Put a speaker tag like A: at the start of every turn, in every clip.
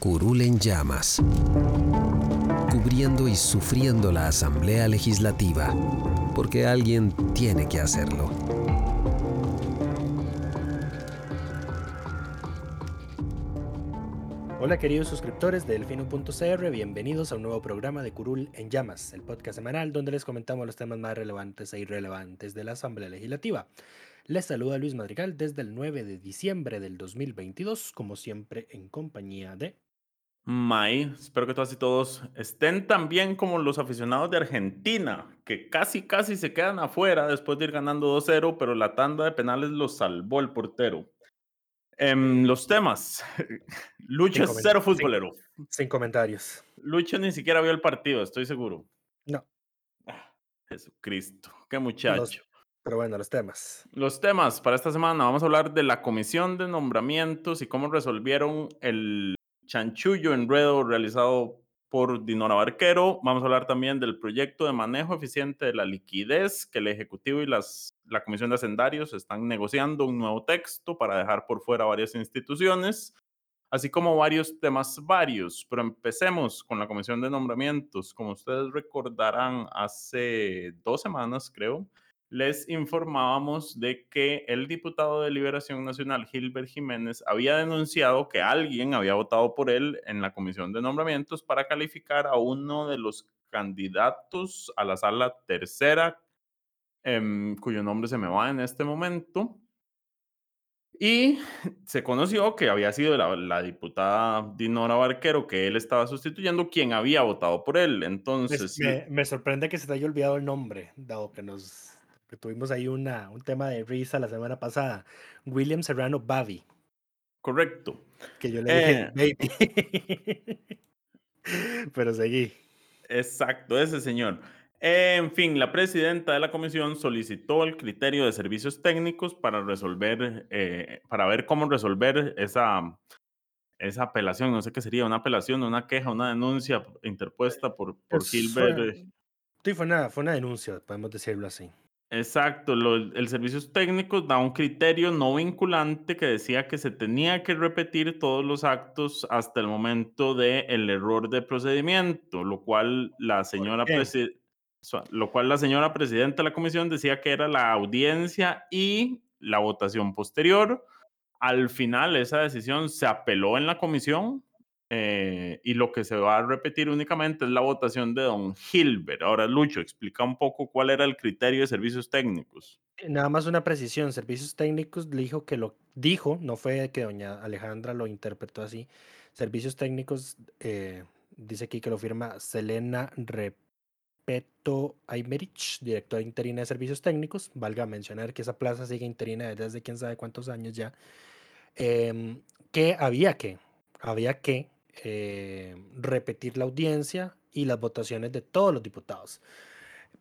A: Curul en llamas, cubriendo y sufriendo la Asamblea Legislativa, porque alguien tiene que hacerlo.
B: Hola queridos suscriptores de Delfino.cr, bienvenidos a un nuevo programa de Curul en Llamas, el podcast semanal donde les comentamos los temas más relevantes e irrelevantes de la Asamblea Legislativa. Les saluda Luis Madrigal desde el 9 de diciembre del 2022, como siempre en compañía de
C: May, espero que todas y todos estén tan bien como los aficionados de Argentina, que casi casi se quedan afuera después de ir ganando 2-0, pero la tanda de penales los salvó el portero. Em, los temas. Lucho es cero futbolero.
B: Sin, comentarios.
C: Lucho ni siquiera vio el partido, estoy seguro.
B: No.
C: Ah, Jesucristo, qué muchacho.
B: pero bueno, los temas.
C: Los temas para esta semana. Vamos a hablar de la comisión de nombramientos y cómo resolvieron el chanchullo enredo realizado por Dinora Barquero. Vamos a hablar también del proyecto de manejo eficiente de la liquidez que el Ejecutivo y las, la Comisión de Hacendarios están negociando un nuevo texto para dejar por fuera varias instituciones, así como varios temas varios. Pero empecemos con la Comisión de Nombramientos. Como ustedes recordarán, hace dos semanas, creo, les informábamos de que el diputado de Liberación Nacional, Gilbert Jiménez, había denunciado que alguien había votado por él en la comisión de nombramientos para calificar a uno de los candidatos a la sala tercera, em, cuyo nombre se me va en este momento. Y se conoció que había sido la, diputada Dinora Barquero, que él estaba sustituyendo, quien había votado por él. Entonces.
B: Me, me sorprende que se te haya olvidado el nombre, dado que nos que tuvimos ahí una, un tema de risa la semana pasada. William Serrano Bavi.
C: Correcto.
B: Que yo le dije, eh. baby. Pero seguí.
C: Exacto, ese señor. En fin, la presidenta de la comisión solicitó el criterio de servicios técnicos para resolver, eh, para ver cómo resolver esa, esa apelación. No sé qué sería, una apelación, una queja, una denuncia interpuesta por, por Gilbert.
B: sí, fue fue una denuncia, podemos decirlo así.
C: Exacto, el servicios técnicos da un criterio no vinculante que decía que se tenía que repetir todos los actos hasta el momento del error de procedimiento, lo cual la señora lo cual la señora presidenta de la comisión decía que era la audiencia y la votación posterior. Al final esa decisión se apeló en la comisión eh, y lo que se va a repetir únicamente es la votación de don Gilbert. Ahora, Lucho, explica un poco cuál era el criterio de servicios técnicos.
B: Eh, nada más una precisión, servicios técnicos dijo que lo dijo, no fue que doña Alejandra lo interpretó así. Servicios técnicos, eh, dice aquí que lo firma Selena Repeto Aymerich, directora interina de servicios técnicos. Valga mencionar que esa plaza sigue interina desde quién sabe cuántos años ya. Em, que había que, había que eh, repetir la audiencia y las votaciones de todos los diputados.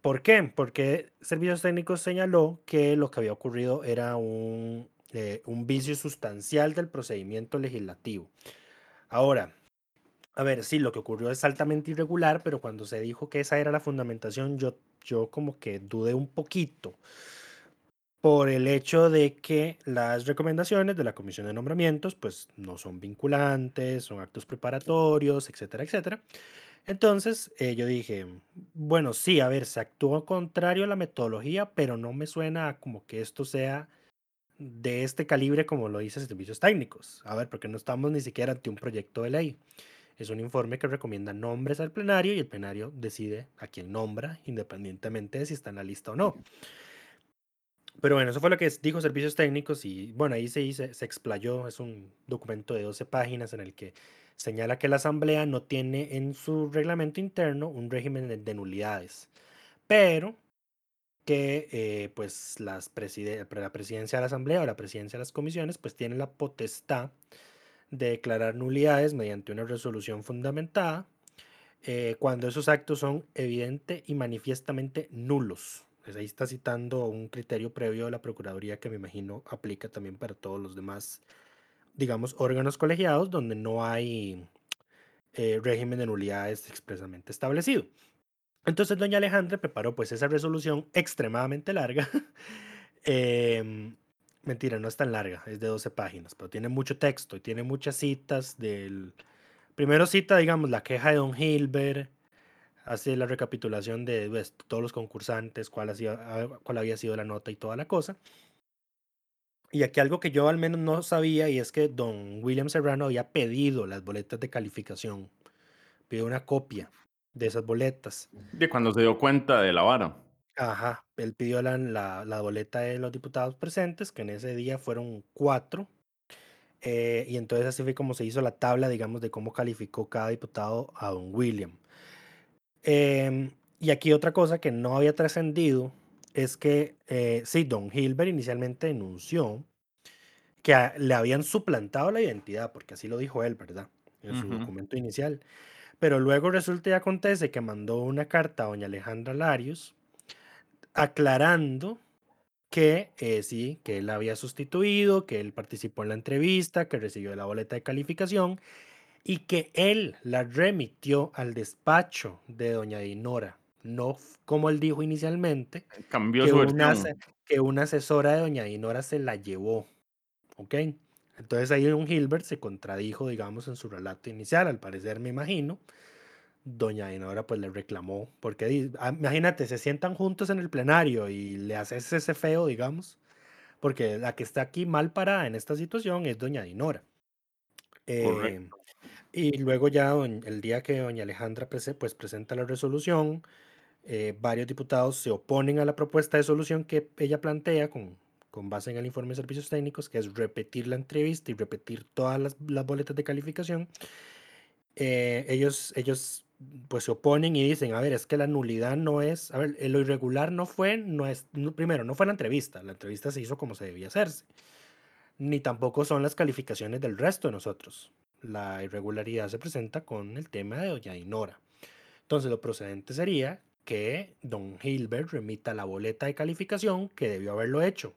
B: ¿Por qué? Porque Servicios Técnicos señaló que lo que había ocurrido era un, eh, un vicio sustancial del procedimiento legislativo. Ahora, a ver, sí, lo que ocurrió es altamente irregular, pero cuando se dijo que esa era la fundamentación, yo, yo como que dudé un poquito por el hecho de que las recomendaciones de la Comisión de Nombramientos pues no son vinculantes, son actos preparatorios, etcétera, etcétera. Entonces eh, yo dije, bueno, sí, a ver, se actúa contrario a la metodología, pero no me suena como que esto sea de este calibre como lo dice Servicios Técnicos. A ver, porque no estamos ni siquiera ante un proyecto de ley. Es un informe que recomienda nombres al plenario y el plenario decide a quién nombra, independientemente de si está en la lista o no. Pero bueno, eso fue lo que dijo Servicios Técnicos y bueno, ahí se, se, explayó, es un documento de 12 páginas en el que señala que la Asamblea no tiene en su reglamento interno un régimen de, nulidades, pero que eh, pues las la presidencia de la Asamblea o la presidencia de las comisiones pues tiene la potestad de declarar nulidades mediante una resolución fundamentada eh, cuando esos actos son evidente y manifiestamente nulos. Pues ahí está citando un criterio previo de la Procuraduría que me imagino aplica también para todos los demás, digamos, órganos colegiados donde no hay eh, régimen de nulidades expresamente establecido. Entonces doña Alejandra preparó pues esa resolución extremadamente larga. Em, mentira, no es tan larga, es de 12 páginas, pero tiene mucho texto y tiene muchas citas del... Primero cita, digamos, la queja de don Hilbert, hace la recapitulación de pues, todos los concursantes, cuál, cuál había sido la nota y toda la cosa. Y aquí algo que yo al menos no sabía y es que don William Serrano había pedido las boletas de calificación. Pidió una copia de esas boletas.
C: De cuando se dio cuenta de la vara.
B: Ajá, él pidió la, la, boleta de los diputados presentes, que en ese día fueron cuatro. Eh, y entonces así fue como se hizo la tabla, digamos, de cómo calificó cada diputado a don William. Em, y aquí otra cosa que no había trascendido es que, eh, sí, Don Hilbert inicialmente denunció que le habían suplantado la identidad, porque así lo dijo él, ¿verdad? En su documento inicial. Pero luego resulta y acontece que mandó una carta a doña Alejandra Larios aclarando que eh, sí, que él había sustituido, que él participó en la entrevista, que recibió la boleta de calificación y que él la remitió al despacho de doña Dinora, no como él dijo inicialmente,
C: Cambió
B: que,
C: su
B: una, que una asesora de doña Dinora se la llevó. ¿Ok? Entonces ahí don Gilbert se contradijo, digamos, en su relato inicial, al parecer me imagino. Doña Dinora pues le reclamó, porque ah, imagínate, se sientan juntos en el plenario y le haces ese feo, digamos, porque la que está aquí mal parada en esta situación es doña Dinora. Eh, y luego ya el día que doña Alejandra pues presenta la resolución, eh, varios diputados se oponen a la propuesta de solución que ella plantea con, con base en el informe de servicios técnicos, que es repetir la entrevista y repetir todas las, las boletas de calificación. Eh, ellos, ellos pues se oponen y dicen, a ver, es que la nulidad no es, a ver, lo irregular no fue, no es, primero, no fue la entrevista, la entrevista se hizo como se debía hacerse, ni tampoco son las calificaciones del resto de nosotros la irregularidad se presenta con el tema de doña Dinora. Entonces lo procedente sería que don Hilbert remita la boleta de calificación que debió haberlo hecho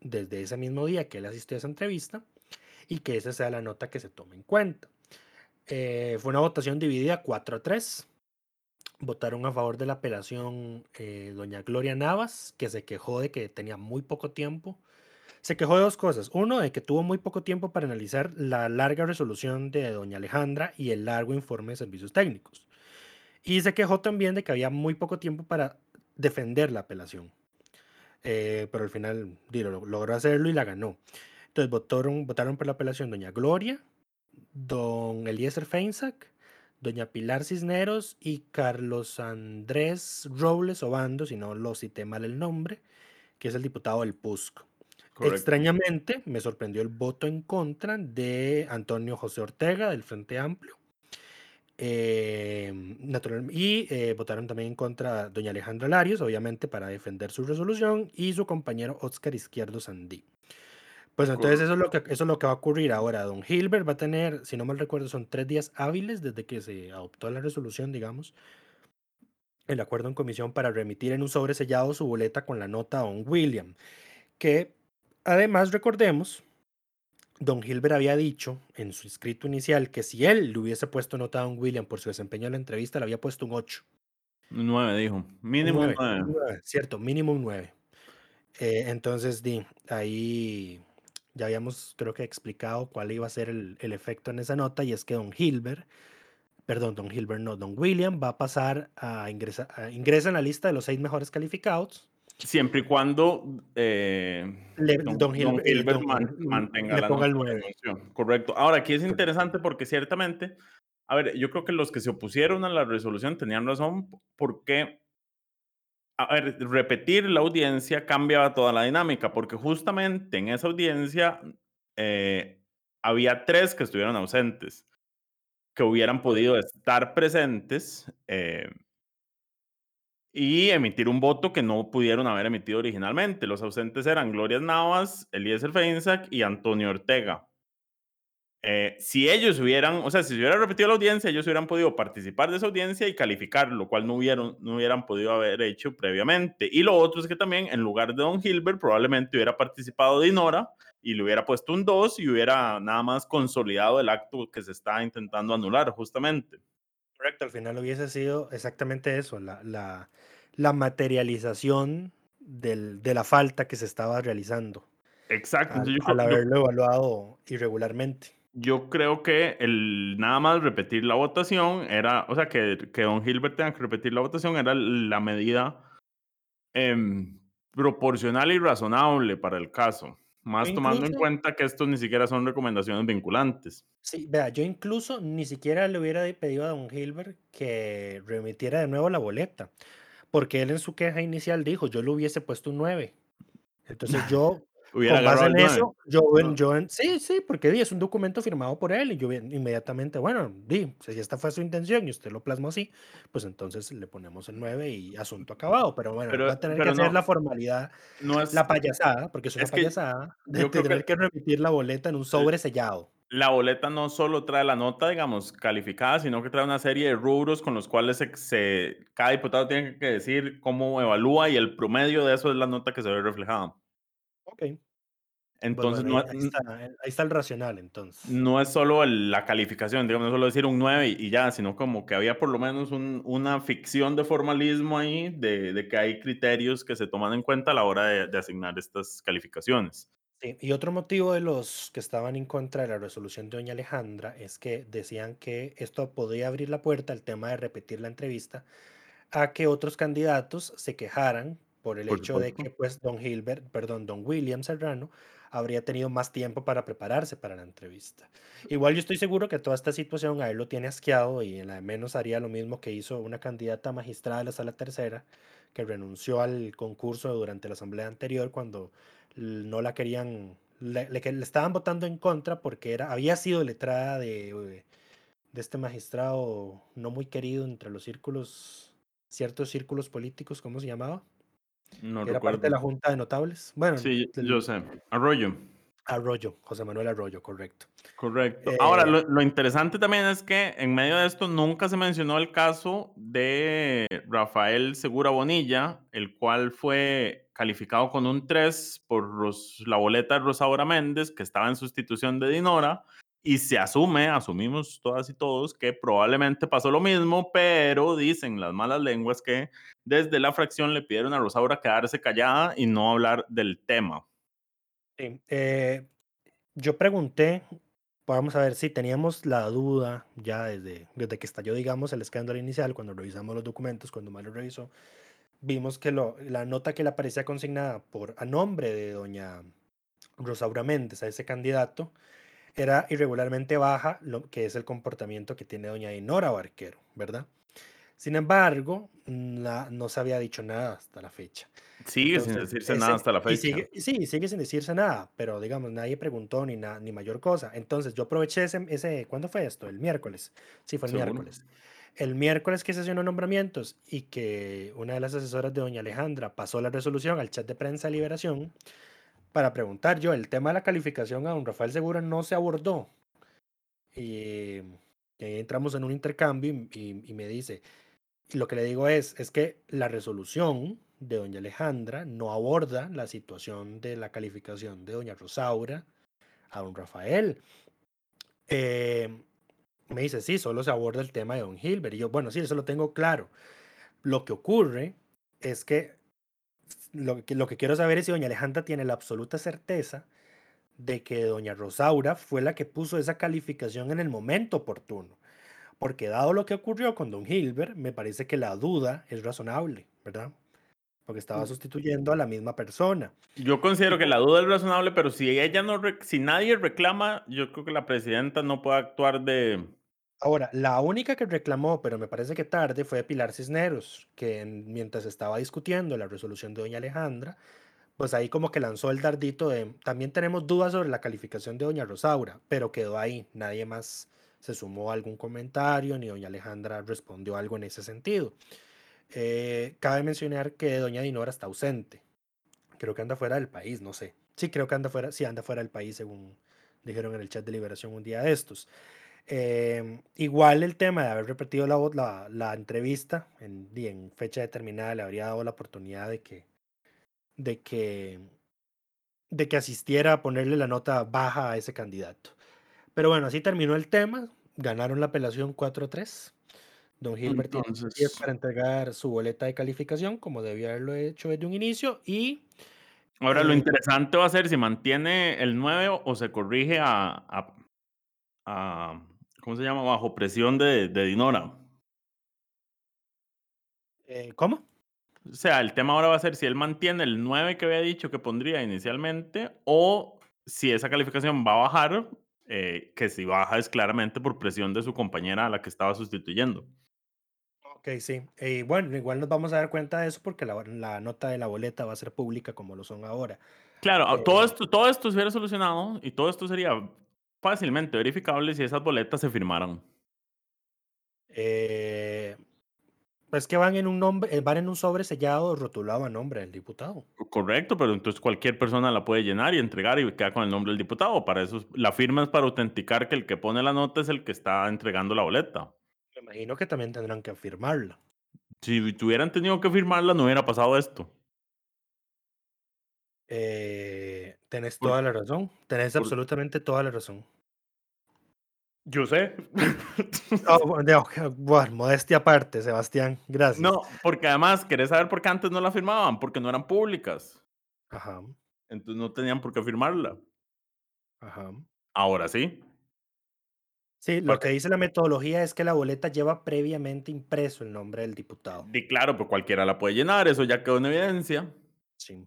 B: desde ese mismo día que él asistió a esa entrevista y que esa sea la nota que se tome en cuenta. Eh, fue una votación dividida 4 a 3. Votaron a favor de la apelación eh, doña Gloria Navas, que se quejó de que tenía muy poco tiempo se quejó de dos cosas. Uno, de que tuvo muy poco tiempo para analizar la larga resolución de doña Alejandra y el largo informe de servicios técnicos. Y se quejó también de que había muy poco tiempo para defender la apelación. Eh, pero al final logró hacerlo y la ganó. Entonces votaron, votaron por la apelación doña Gloria, don Eliezer Feinsack, doña Pilar Cisneros y Carlos Andrés Robles Obando, si no lo cité mal el nombre, que es el diputado del PUSC. Extrañamente, me sorprendió el voto en contra de Antonio José Ortega del Frente Amplio. Em, y eh, votaron también en contra doña Alejandra Larios, obviamente para defender su resolución, y su compañero Oscar Izquierdo Sandí. Pues entonces eso es, lo que, eso es lo que va a ocurrir ahora. Don Hilbert va a tener, si no mal recuerdo, son tres días hábiles desde que se adoptó la resolución, digamos, el acuerdo en comisión para remitir en un sobresellado su boleta con la nota a Don William, que Además, recordemos, Don Hilbert había dicho en su escrito inicial que si él le hubiese puesto nota a Don William por su desempeño en la entrevista, le había puesto un 8.
C: Un 9, dijo. Mínimo un
B: 9. Cierto, mínimo un 9. Eh, entonces, di, ahí ya habíamos, creo que, explicado cuál iba a ser el, efecto en esa nota, y es que Don Hilbert, perdón, Don Hilbert no, Don William va a pasar a ingresar, ingresa en la lista de los seis mejores calificados
C: Siempre y cuando eh,
B: don,
C: Gilbert mantenga la función. Correcto. Ahora, aquí es interesante porque ciertamente, a ver, yo creo que los que se opusieron a la resolución tenían razón porque a ver, repetir la audiencia cambiaba toda la dinámica, porque justamente en esa audiencia eh, había tres que estuvieron ausentes, que hubieran podido estar presentes eh, y emitir un voto que no pudieron haber emitido originalmente. Los ausentes eran Gloria Navas, Eliezer Feinsack y Antonio Ortega. Eh, si ellos hubieran, o sea, si se hubiera repetido la audiencia, ellos hubieran podido participar de esa audiencia y calificar, lo cual no, hubieran, no hubieran podido haber hecho previamente. Y lo otro es que también, en lugar de Don Gilbert, probablemente hubiera participado Dinora y le hubiera puesto un 2 y hubiera nada más consolidado el acto que se está intentando anular, justamente.
B: Correcto, al final hubiese sido exactamente eso, la, la, la materialización del, de la falta que se estaba realizando.
C: Exacto.
B: Al, al haberlo evaluado irregularmente
C: yo creo que el nada más repetir la votación era, o sea, que, que don Gilbert tenga que repetir la votación era la medida em, proporcional y razonable para el caso, más tomando en cuenta que estos ni siquiera son recomendaciones vinculantes.
B: Sí, vea, yo incluso ni siquiera le hubiera pedido a don Gilbert que remitiera de nuevo la boleta, porque él en su queja inicial dijo, yo le hubiese puesto un 9. Entonces yo
C: Hubiera
B: con base en eso, yo, en- yo sí, sí, porque di, es un documento firmado por él y yo inmediatamente, bueno, di, si esta fue su intención y usted lo plasmó así, pues entonces le ponemos el 9 y asunto acabado. Pero bueno,
C: Pero-
B: va a tener que
C: pero
B: hacer
C: no-
B: la formalidad,
C: No es,
B: la payasada, porque es una
C: es
B: payasada, de tener
C: que-
B: que remitir la boleta en un sobre sellado.
C: La boleta no solo trae la nota, digamos, calificada, sino que trae una serie de rubros con los cuales se, se- cada diputado tiene que decir cómo evalúa y el promedio de eso es la nota que se ve reflejada.
B: Ok.
C: Entonces,
B: bueno,
C: no,
B: ahí, ahí está, ahí está el racional, entonces.
C: no es solo el- la calificación, digamos, no es solo decir un 9 y, y ya, sino como que había por lo menos un- una ficción de formalismo ahí, de, de que hay criterios que se toman en cuenta a la hora de, de asignar estas calificaciones.
B: Sí, y otro motivo de los que estaban en contra de la resolución de doña Alejandra es que decían que esto podía abrir la puerta al tema de repetir la entrevista a que otros candidatos se quejaran por el
C: Por
B: hecho de
C: supuesto.
B: que pues don Gilbert, perdón, don William Serrano habría tenido más tiempo para prepararse para la entrevista. Igual yo estoy seguro que toda esta situación a él lo tiene asqueado y en la de menos haría lo mismo que hizo una candidata magistrada de la sala tercera que renunció al concurso durante la asamblea anterior cuando no la querían, le, le que- le estaban votando en contra porque era, había sido letrada de, eh, de este magistrado no muy querido entre los círculos, ciertos círculos políticos, ¿cómo se llamaba?
C: No
B: Que era parte de la Junta de Notables. Bueno,
C: Sí, yo sé. Arroyo.
B: Arroyo, José Manuel Arroyo, correcto.
C: Correcto. Ahora,
B: Eh,
C: lo, lo interesante también es que en medio de esto nunca se mencionó el caso de Rafael Segura Bonilla, el cual fue calificado con un 3 por Ros- la boleta de Rosaura Méndez, que estaba en sustitución de Dinora, y se asume, asumimos todas y todos, que probablemente pasó lo mismo, pero dicen las malas lenguas que desde la fracción le pidieron a Rosaura quedarse callada y no hablar del tema.
B: Sí, eh, yo pregunté, vamos a ver si teníamos la duda ya desde, desde que estalló, digamos, el escándalo inicial, cuando revisamos los documentos, cuando Mario revisó, vimos que lo, la nota que le aparecía consignada por a nombre de doña Rosaura Méndez a ese candidato era irregularmente baja, lo que es el comportamiento que tiene doña Dinora Barquero, ¿verdad? Sin embargo, la- no se había dicho nada hasta la fecha.
C: Sigue sin
B: Entonces,
C: decirse
B: ese-
C: nada hasta la
B: y
C: fecha.
B: sigue- sí, sigue sin decirse nada, pero digamos, nadie preguntó ni, na- ni mayor cosa. Entonces, yo aproveché ese, ese, ¿cuándo fue esto? El miércoles. Sí, fue el
C: Seguro.
B: miércoles. El miércoles que sesionó nombramientos y que una de las asesoras de doña Alejandra pasó la resolución al chat de prensa de Liberación para preguntar yo, el tema de la calificación a don Rafael Segura no se abordó. Y, ahí entramos en un intercambio y, me dice, lo que le digo es, es que la resolución de doña Alejandra no aborda la situación de la calificación de doña Rosaura a don Rafael. Eh, me dice, sí, solo se aborda el tema de don Gilbert. Y yo, bueno, sí, eso lo tengo claro. Lo que ocurre es que lo que, lo que quiero saber es si doña Alejandra tiene la absoluta certeza de que doña Rosaura fue la que puso esa calificación en el momento oportuno. Porque dado lo que ocurrió con don Gilbert, me parece que la duda es razonable, ¿verdad? Porque estaba sustituyendo a la misma persona.
C: Yo considero que la duda es razonable, pero si ella no, si nadie reclama, yo creo que la presidenta no puede actuar de,
B: Ahora, la única que reclamó, pero me parece que tarde, fue Pilar Cisneros, que en- mientras estaba discutiendo la resolución de doña Alejandra, pues ahí como que lanzó el dardito de, también tenemos dudas sobre la calificación de doña Rosaura, pero quedó ahí, nadie más se sumó a algún comentario, ni doña Alejandra respondió algo en ese sentido. Eh, cabe mencionar que doña Dinora está ausente, creo que anda fuera del país, no sé. Sí, creo que anda fuera, sí, anda fuera del país, según dijeron en el chat de liberación un día de estos. Em, igual el tema de haber repetido la, la, la entrevista en, y en fecha determinada le habría dado la oportunidad de que, de que, de que asistiera a ponerle la nota baja a ese candidato. Pero bueno, así terminó el tema. Ganaron la apelación 4-3. Don Gilbert tiene
C: Entonces,
B: para entregar su boleta de calificación, como debía haberlo hecho desde un inicio. Y
C: ahora lo
B: eh,
C: interesante va a ser si mantiene el 9 o se corrige a, a- a- ¿cómo se llama? Bajo presión de, de Dinora.
B: eh, ¿cómo?
C: O sea, el tema ahora va a ser si él mantiene el 9 que había dicho que pondría inicialmente o si esa calificación va a bajar, eh, que si baja es claramente por presión de su compañera a la que estaba sustituyendo.
B: Ok, sí. Y bueno, igual nos vamos a dar cuenta de eso porque la, la nota de la boleta va a ser pública como lo son ahora.
C: Claro,
B: Eh,
C: todo esto, todo esto se hubiera solucionado y todo esto sería fácilmente verificable si esas boletas se firmaran.
B: eh, es que van en un nombre, eh, van en un sobre sellado rotulado a nombre del diputado.
C: Correcto, pero entonces cualquier persona la puede llenar y entregar y queda con el nombre del diputado. Para eso, es- la firma es para autenticar que el que pone la nota es el que está entregando la boleta.
B: Me imagino que también tendrán que firmarla.
C: Si tuvieran tenido que firmarla, no hubiera pasado esto.
B: Eh, tenés toda la razón. Tenés absolutamente toda la razón.
C: Yo sé.
B: Ah, ok, bueno, modestia aparte, Sebastián. Gracias.
C: no, porque además, ¿querés saber por qué antes no la firmaban? Porque no eran públicas.
B: Ajá,
C: Entonces no tenían por qué firmarla.
B: ajá.
C: Ahora sí.
B: Sí, lo
C: Porque-
B: que dice la metodología es que la boleta lleva previamente impreso el nombre del diputado.
C: Y claro, pues cualquiera la puede llenar, eso ya quedó en evidencia.
B: Sí.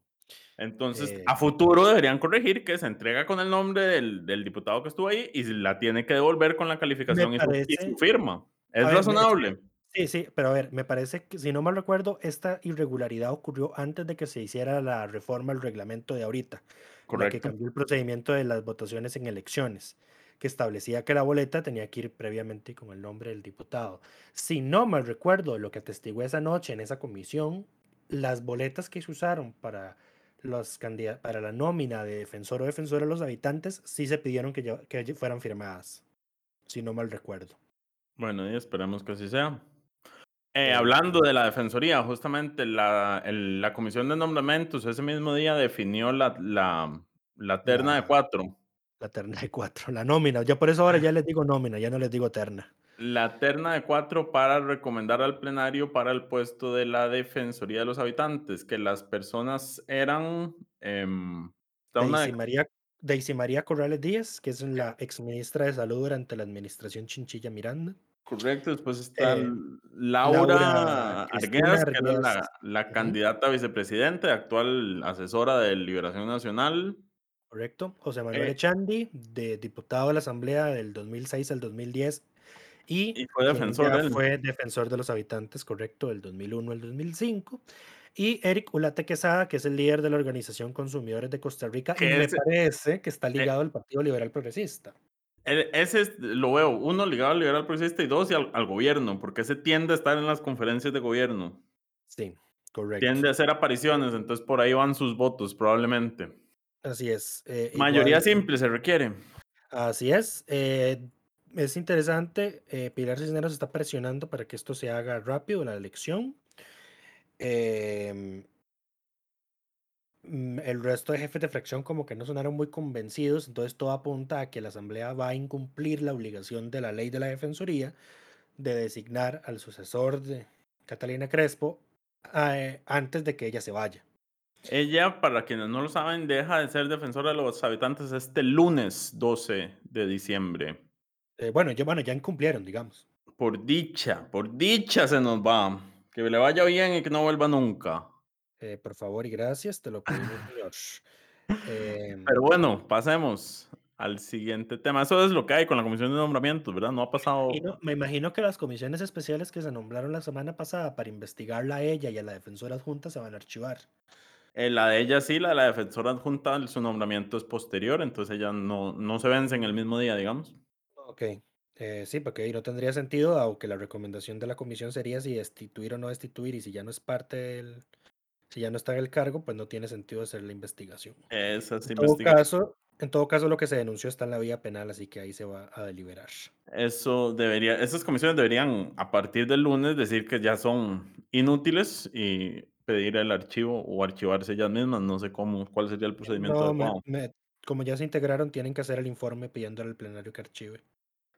C: Entonces,
B: Eh,
C: a futuro deberían corregir que se entrega con el nombre del, del diputado que estuvo ahí y la tiene que devolver con la calificación y su, y
B: parece-
C: su firma. Es
B: ver,
C: razonable.
B: Sí, sí, pero a ver, me parece que, si no mal recuerdo, esta irregularidad ocurrió antes de que se hiciera la reforma al reglamento de ahorita, la que
C: Correcto.
B: cambió el procedimiento de las votaciones en elecciones, que establecía que la boleta tenía que ir previamente con el nombre del diputado. Si no mal recuerdo, lo que atestigué esa noche en esa comisión, las boletas que se usaron para los para la nómina de defensor o defensora de los habitantes, sí se pidieron que, que fueran firmadas, si no mal recuerdo.
C: Bueno, y esperemos que así sea. Eh, hablando de la Defensoría, justamente la, el- la Comisión de Nombramientos ese mismo día definió la, la, la terna de cuatro.
B: La terna de cuatro, la nómina. Yo por eso ahora ya les digo nómina, ya no les digo terna.
C: La terna de cuatro para recomendar al plenario para el puesto de la Defensoría de los Habitantes, que las personas eran... una
B: Daisy María, Daisy María Corrales Díaz, que es la exministra de Salud durante la administración Chinchilla Miranda.
C: Correcto, después está
B: Eh,
C: Laura,
B: Laura
C: Arguedas, que era la, candidata a vicepresidente, actual asesora de Liberación Nacional.
B: Correcto. José Manuel
C: Eh,
B: Echandi, de diputado de la Asamblea del 2006 al 2010. Y,
C: Y fue defensor él.
B: fue defensor de los habitantes, correcto, del 2001 al 2005. Y Eric Ulate Quesada, que es el líder de la Organización Consumidores de Costa Rica, y
C: Que
B: me
C: ese-
B: parece que está ligado al Partido Liberal Progresista.
C: Ese es- lo veo, uno ligado al liberal progresista y dos y al, al gobierno, porque ese tiende a estar en las conferencias de gobierno.
B: Sí, correcto.
C: Tiende a hacer apariciones, entonces por ahí van sus votos, probablemente.
B: Así es. eh,
C: Mayoría
B: igual-
C: simple se requiere.
B: Así es. eh, es interesante. eh, Pilar Cisneros está presionando para que esto se haga rápido, la elección. Em, mm, el resto de jefes de fracción como que no sonaron muy convencidos, entonces todo apunta a que la Asamblea va a incumplir la obligación de la ley de la Defensoría de designar al sucesor de Catalina Crespo eh, antes de que ella se vaya.
C: Ella, para quienes no lo saben, deja de ser defensora de los habitantes este lunes 12 de diciembre.
B: Eh, bueno, ya, bueno, ya incumplieron, digamos.
C: Por dicha, por dicha se nos va. Que le vaya bien y que no vuelva nunca.
B: Eh, por favor y gracias, te lo pedimos, señor. Em,
C: Pero bueno, pasemos al siguiente tema. Eso es lo que hay con la comisión de nombramientos, ¿verdad? No ha pasado.
B: Me imagino que las comisiones especiales que se nombraron la semana pasada para investigarla a ella y a la defensora adjunta se van a archivar.
C: Eh, la de ella sí, la de la defensora adjunta, su nombramiento es posterior, entonces ella no, no se vence en el mismo día, digamos.
B: Ok. Eh, sí, porque ahí no tendría sentido, aunque la recomendación de la comisión sería si destituir o no destituir, y si ya no es parte del. Si ya no está en el cargo, pues no tiene sentido hacer la investigación.
C: Esas
B: En todo caso, en todo caso, lo que se denunció está en la vía penal, así que ahí se va a deliberar.
C: Eso debería, esas comisiones deberían a partir del lunes decir que ya son inútiles y pedir el archivo o archivarse ellas mismas. No sé cómo, cuál sería el procedimiento
B: No, me- me- como ya se integraron, tienen que hacer el informe pidiendo al plenario que archive.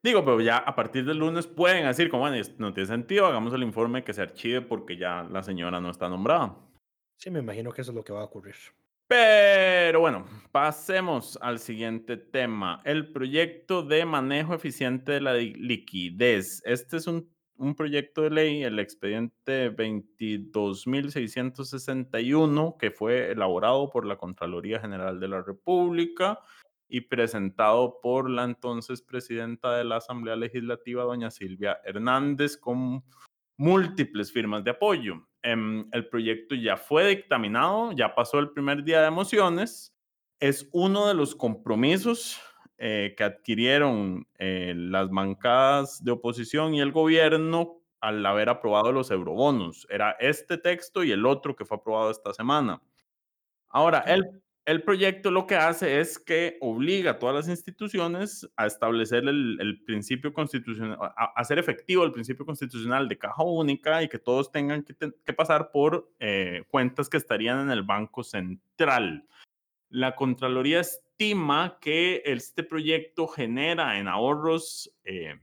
C: Digo, pero ya a partir del lunes pueden decir, como bueno, no tiene sentido, hagamos el informe que se archive porque ya la señora no está nombrada.
B: Sí, me imagino que eso es lo que va a ocurrir.
C: Pero bueno, pasemos al siguiente tema, el proyecto de manejo eficiente de la liquidez. Este es un, un proyecto de ley, el expediente 22.661, que fue elaborado por la Contraloría General de la República y presentado por la entonces presidenta de la Asamblea Legislativa, doña Silvia Hernández, con múltiples firmas de apoyo. Em, el proyecto ya fue dictaminado, ya pasó el primer día de emociones. Es uno de los compromisos eh, que adquirieron eh, las bancadas de oposición y el gobierno al haber aprobado los eurobonos. Era este texto y el otro que fue aprobado esta semana. Ahora, el, el proyecto lo que hace es que obliga a todas las instituciones a establecer el, principio constitucional, a, hacer efectivo el principio constitucional de caja única y que todos tengan que, te- que pasar por eh, cuentas que estarían en el Banco Central. La Contraloría estima que este proyecto genera en ahorros eh,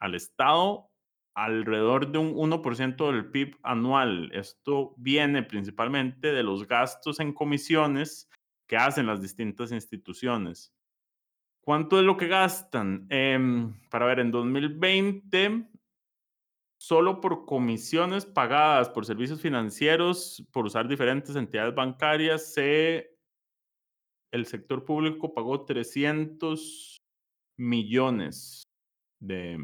C: al Estado alrededor de un 1% del PIB anual. Esto viene principalmente de los gastos en comisiones que hacen las distintas instituciones. ¿Cuánto es lo que gastan? Em, para ver, en 2020, solo por comisiones pagadas por servicios financieros, por usar diferentes entidades bancarias, se, el sector público pagó 300 millones de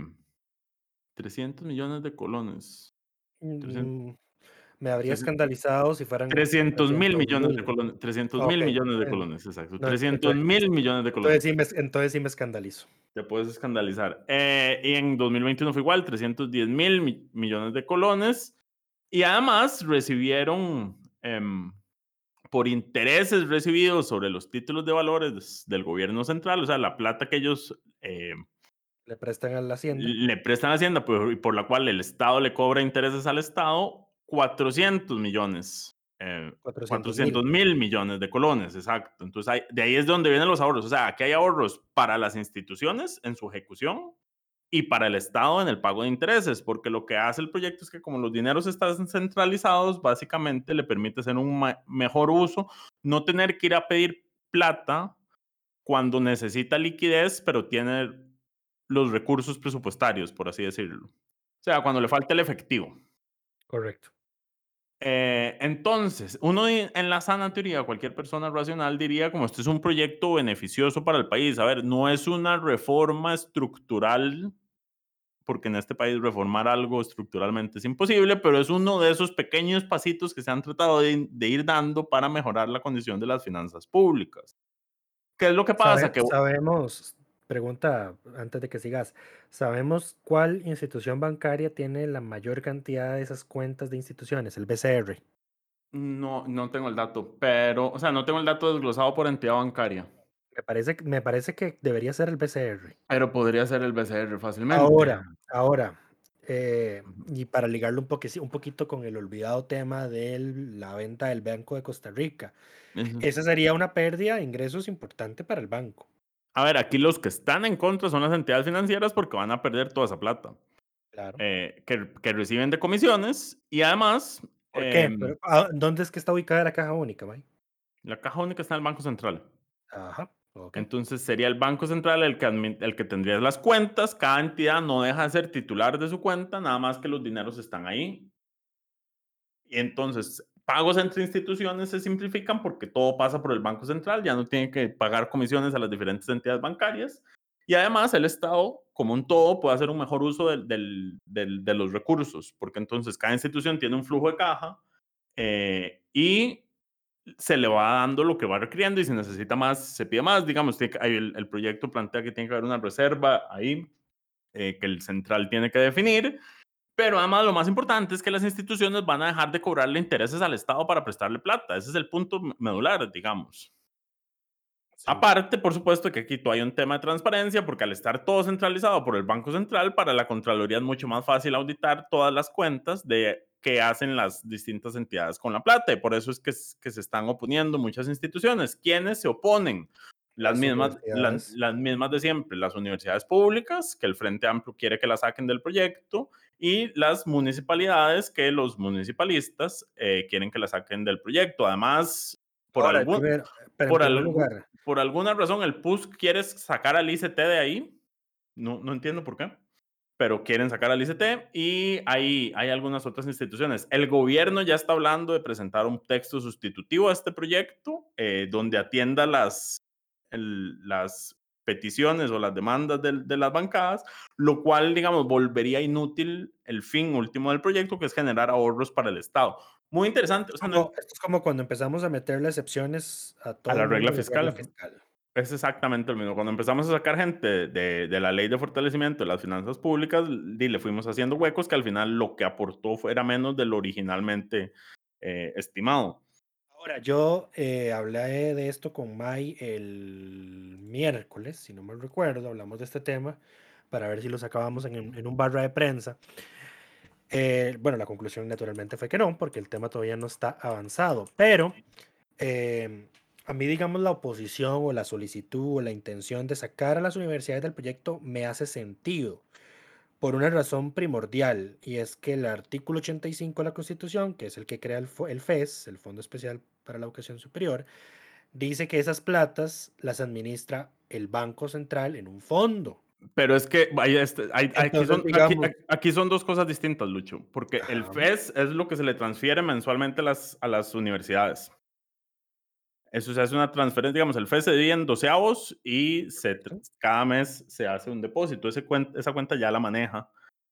C: 300 millones de colones.
B: Mm, me habría
C: 300
B: escandalizado si fueran
C: 300 mil
B: 300
C: millones de colones. 300 mil
B: Ok,
C: millones de colones, exacto.
B: no,
C: 300
B: entonces-
C: mil millones de colones.
B: Entonces sí, me, entonces sí me escandalizo.
C: Te puedes escandalizar. Eh, y en 2021 fue igual, 310 mil mi- millones de colones. Y además recibieron, em, por intereses recibidos sobre los títulos de valores del gobierno central, o sea, la plata que ellos eh,
B: Le prestan a la hacienda.
C: le prestan a Hacienda por, por la cual el Estado le cobra intereses al Estado, 400 millones. eh,
B: 400
C: 400 mil millones de colones, exacto. Entonces, ahí- de ahí es donde vienen los ahorros. O sea, aquí hay ahorros para las instituciones en su ejecución y para el Estado en el pago de intereses, porque lo que hace el proyecto es que como los dineros están centralizados, básicamente le permite hacer un mejor uso, no tener que ir a pedir plata cuando necesita liquidez, pero tiene los recursos presupuestarios, por así decirlo. O sea, cuando le falta el efectivo.
B: Correcto.
C: Eh, entonces, uno en la sana teoría, cualquier persona racional diría como este es un proyecto beneficioso para el país. A ver, no es una reforma estructural, porque en este país reformar algo estructuralmente es imposible, pero es uno de esos pequeños pasitos que se han tratado de, de ir dando para mejorar la condición de las finanzas públicas. ¿Qué es lo que pasa?
B: Sabe-
C: que
B: sabemos, pregunta antes de que sigas, ¿sabemos cuál institución bancaria tiene la mayor cantidad de esas cuentas de instituciones? El BCR.
C: no, no tengo el dato, pero, o sea, no tengo el dato desglosado por entidad bancaria,
B: Me parece, que- me parece que debería ser el BCR.
C: pero podría ser el BCR fácilmente.
B: Ahora, ahora, eh, y para ligarlo un, poquito con el olvidado tema de la venta del Banco de Costa Rica, esa sería una pérdida de ingresos importante para el banco.
C: A ver, aquí los que están en contra son las entidades financieras porque van a perder toda esa plata
B: Claro.
C: eh, que, que reciben de comisiones y además
B: ¿Por qué?
C: em,
B: Pero, ¿a- ¿Dónde es que está ubicada la caja única, May?
C: la caja única está en el Banco Central.
B: Ajá.
C: Entonces sería el Banco Central el que, el que tendría las cuentas. Cada entidad no deja de ser titular de su cuenta, nada más que los dineros están ahí. Y entonces, pagos entre instituciones se simplifican porque todo pasa por el Banco Central, ya no tiene que pagar comisiones a las diferentes entidades bancarias. Y además el Estado, como un todo, puede hacer un mejor uso del, de los recursos, porque entonces cada institución tiene un flujo de caja eh, y se le va dando lo que va requiriendo y si necesita más, se pide más. Digamos, el, el proyecto plantea que tiene que haber una reserva ahí eh, que el central tiene que definir. Pero además lo más importante es que las instituciones van a dejar de cobrarle intereses al Estado para prestarle plata. Ese es el punto medular, digamos. Aparte, por supuesto, que aquí hay un tema de transparencia, porque al estar todo centralizado por el Banco Central, para la Contraloría es mucho más fácil auditar todas las cuentas de qué hacen las distintas entidades con la plata. Y por eso es que, que se están oponiendo muchas instituciones. ¿Quiénes se oponen? Las, mismas, las, las, mismas de siempre, las universidades públicas, que el Frente Amplio quiere que la saquen del proyecto, y las municipalidades, que los municipalistas eh, quieren que la saquen del proyecto. Además, por, algún, por, por, alguna razón, el PUS quiere sacar al ICT de ahí. No, no entiendo por qué pero quieren sacar al ICT y hay, hay algunas otras instituciones. El gobierno ya está hablando de presentar un texto sustitutivo a este proyecto eh, donde atienda las, las peticiones o las demandas de, de, las bancadas, lo cual, digamos, volvería inútil el fin último del proyecto, que es generar ahorros para el Estado. Muy interesante.
B: O sea, no, esto es como cuando empezamos a meterle excepciones a,
C: a la regla fiscal. regla fiscal. Es exactamente lo mismo. Cuando empezamos a sacar gente de, de, la ley de fortalecimiento de las finanzas públicas, le fuimos haciendo huecos que al final lo que aportó era menos de lo originalmente eh, estimado.
B: Ahora, yo eh, hablé de esto con Mai el miércoles, si no me recuerdo, hablamos de este tema para ver si lo sacábamos en, en un barra de prensa. Eh, bueno, la conclusión naturalmente fue que no, porque el tema todavía no está avanzado, pero a mí, digamos, la oposición o la solicitud o la intención de sacar a las universidades del proyecto me hace sentido por una razón primordial, y es que el artículo 85 de la Constitución, que es el que crea el, el FES, el Fondo Especial para la Educación Superior, dice que esas platas las administra el Banco Central en un fondo.
C: Pero es que este, hay, aquí, son, aquí, son, dos cosas distintas, Lucho, porque el FES es lo que se le transfiere mensualmente a las, a las universidades. Eso se hace una transferencia, digamos, el FED se divide en doceavos y se, cada mes se hace un depósito. Ese esa cuenta ya la maneja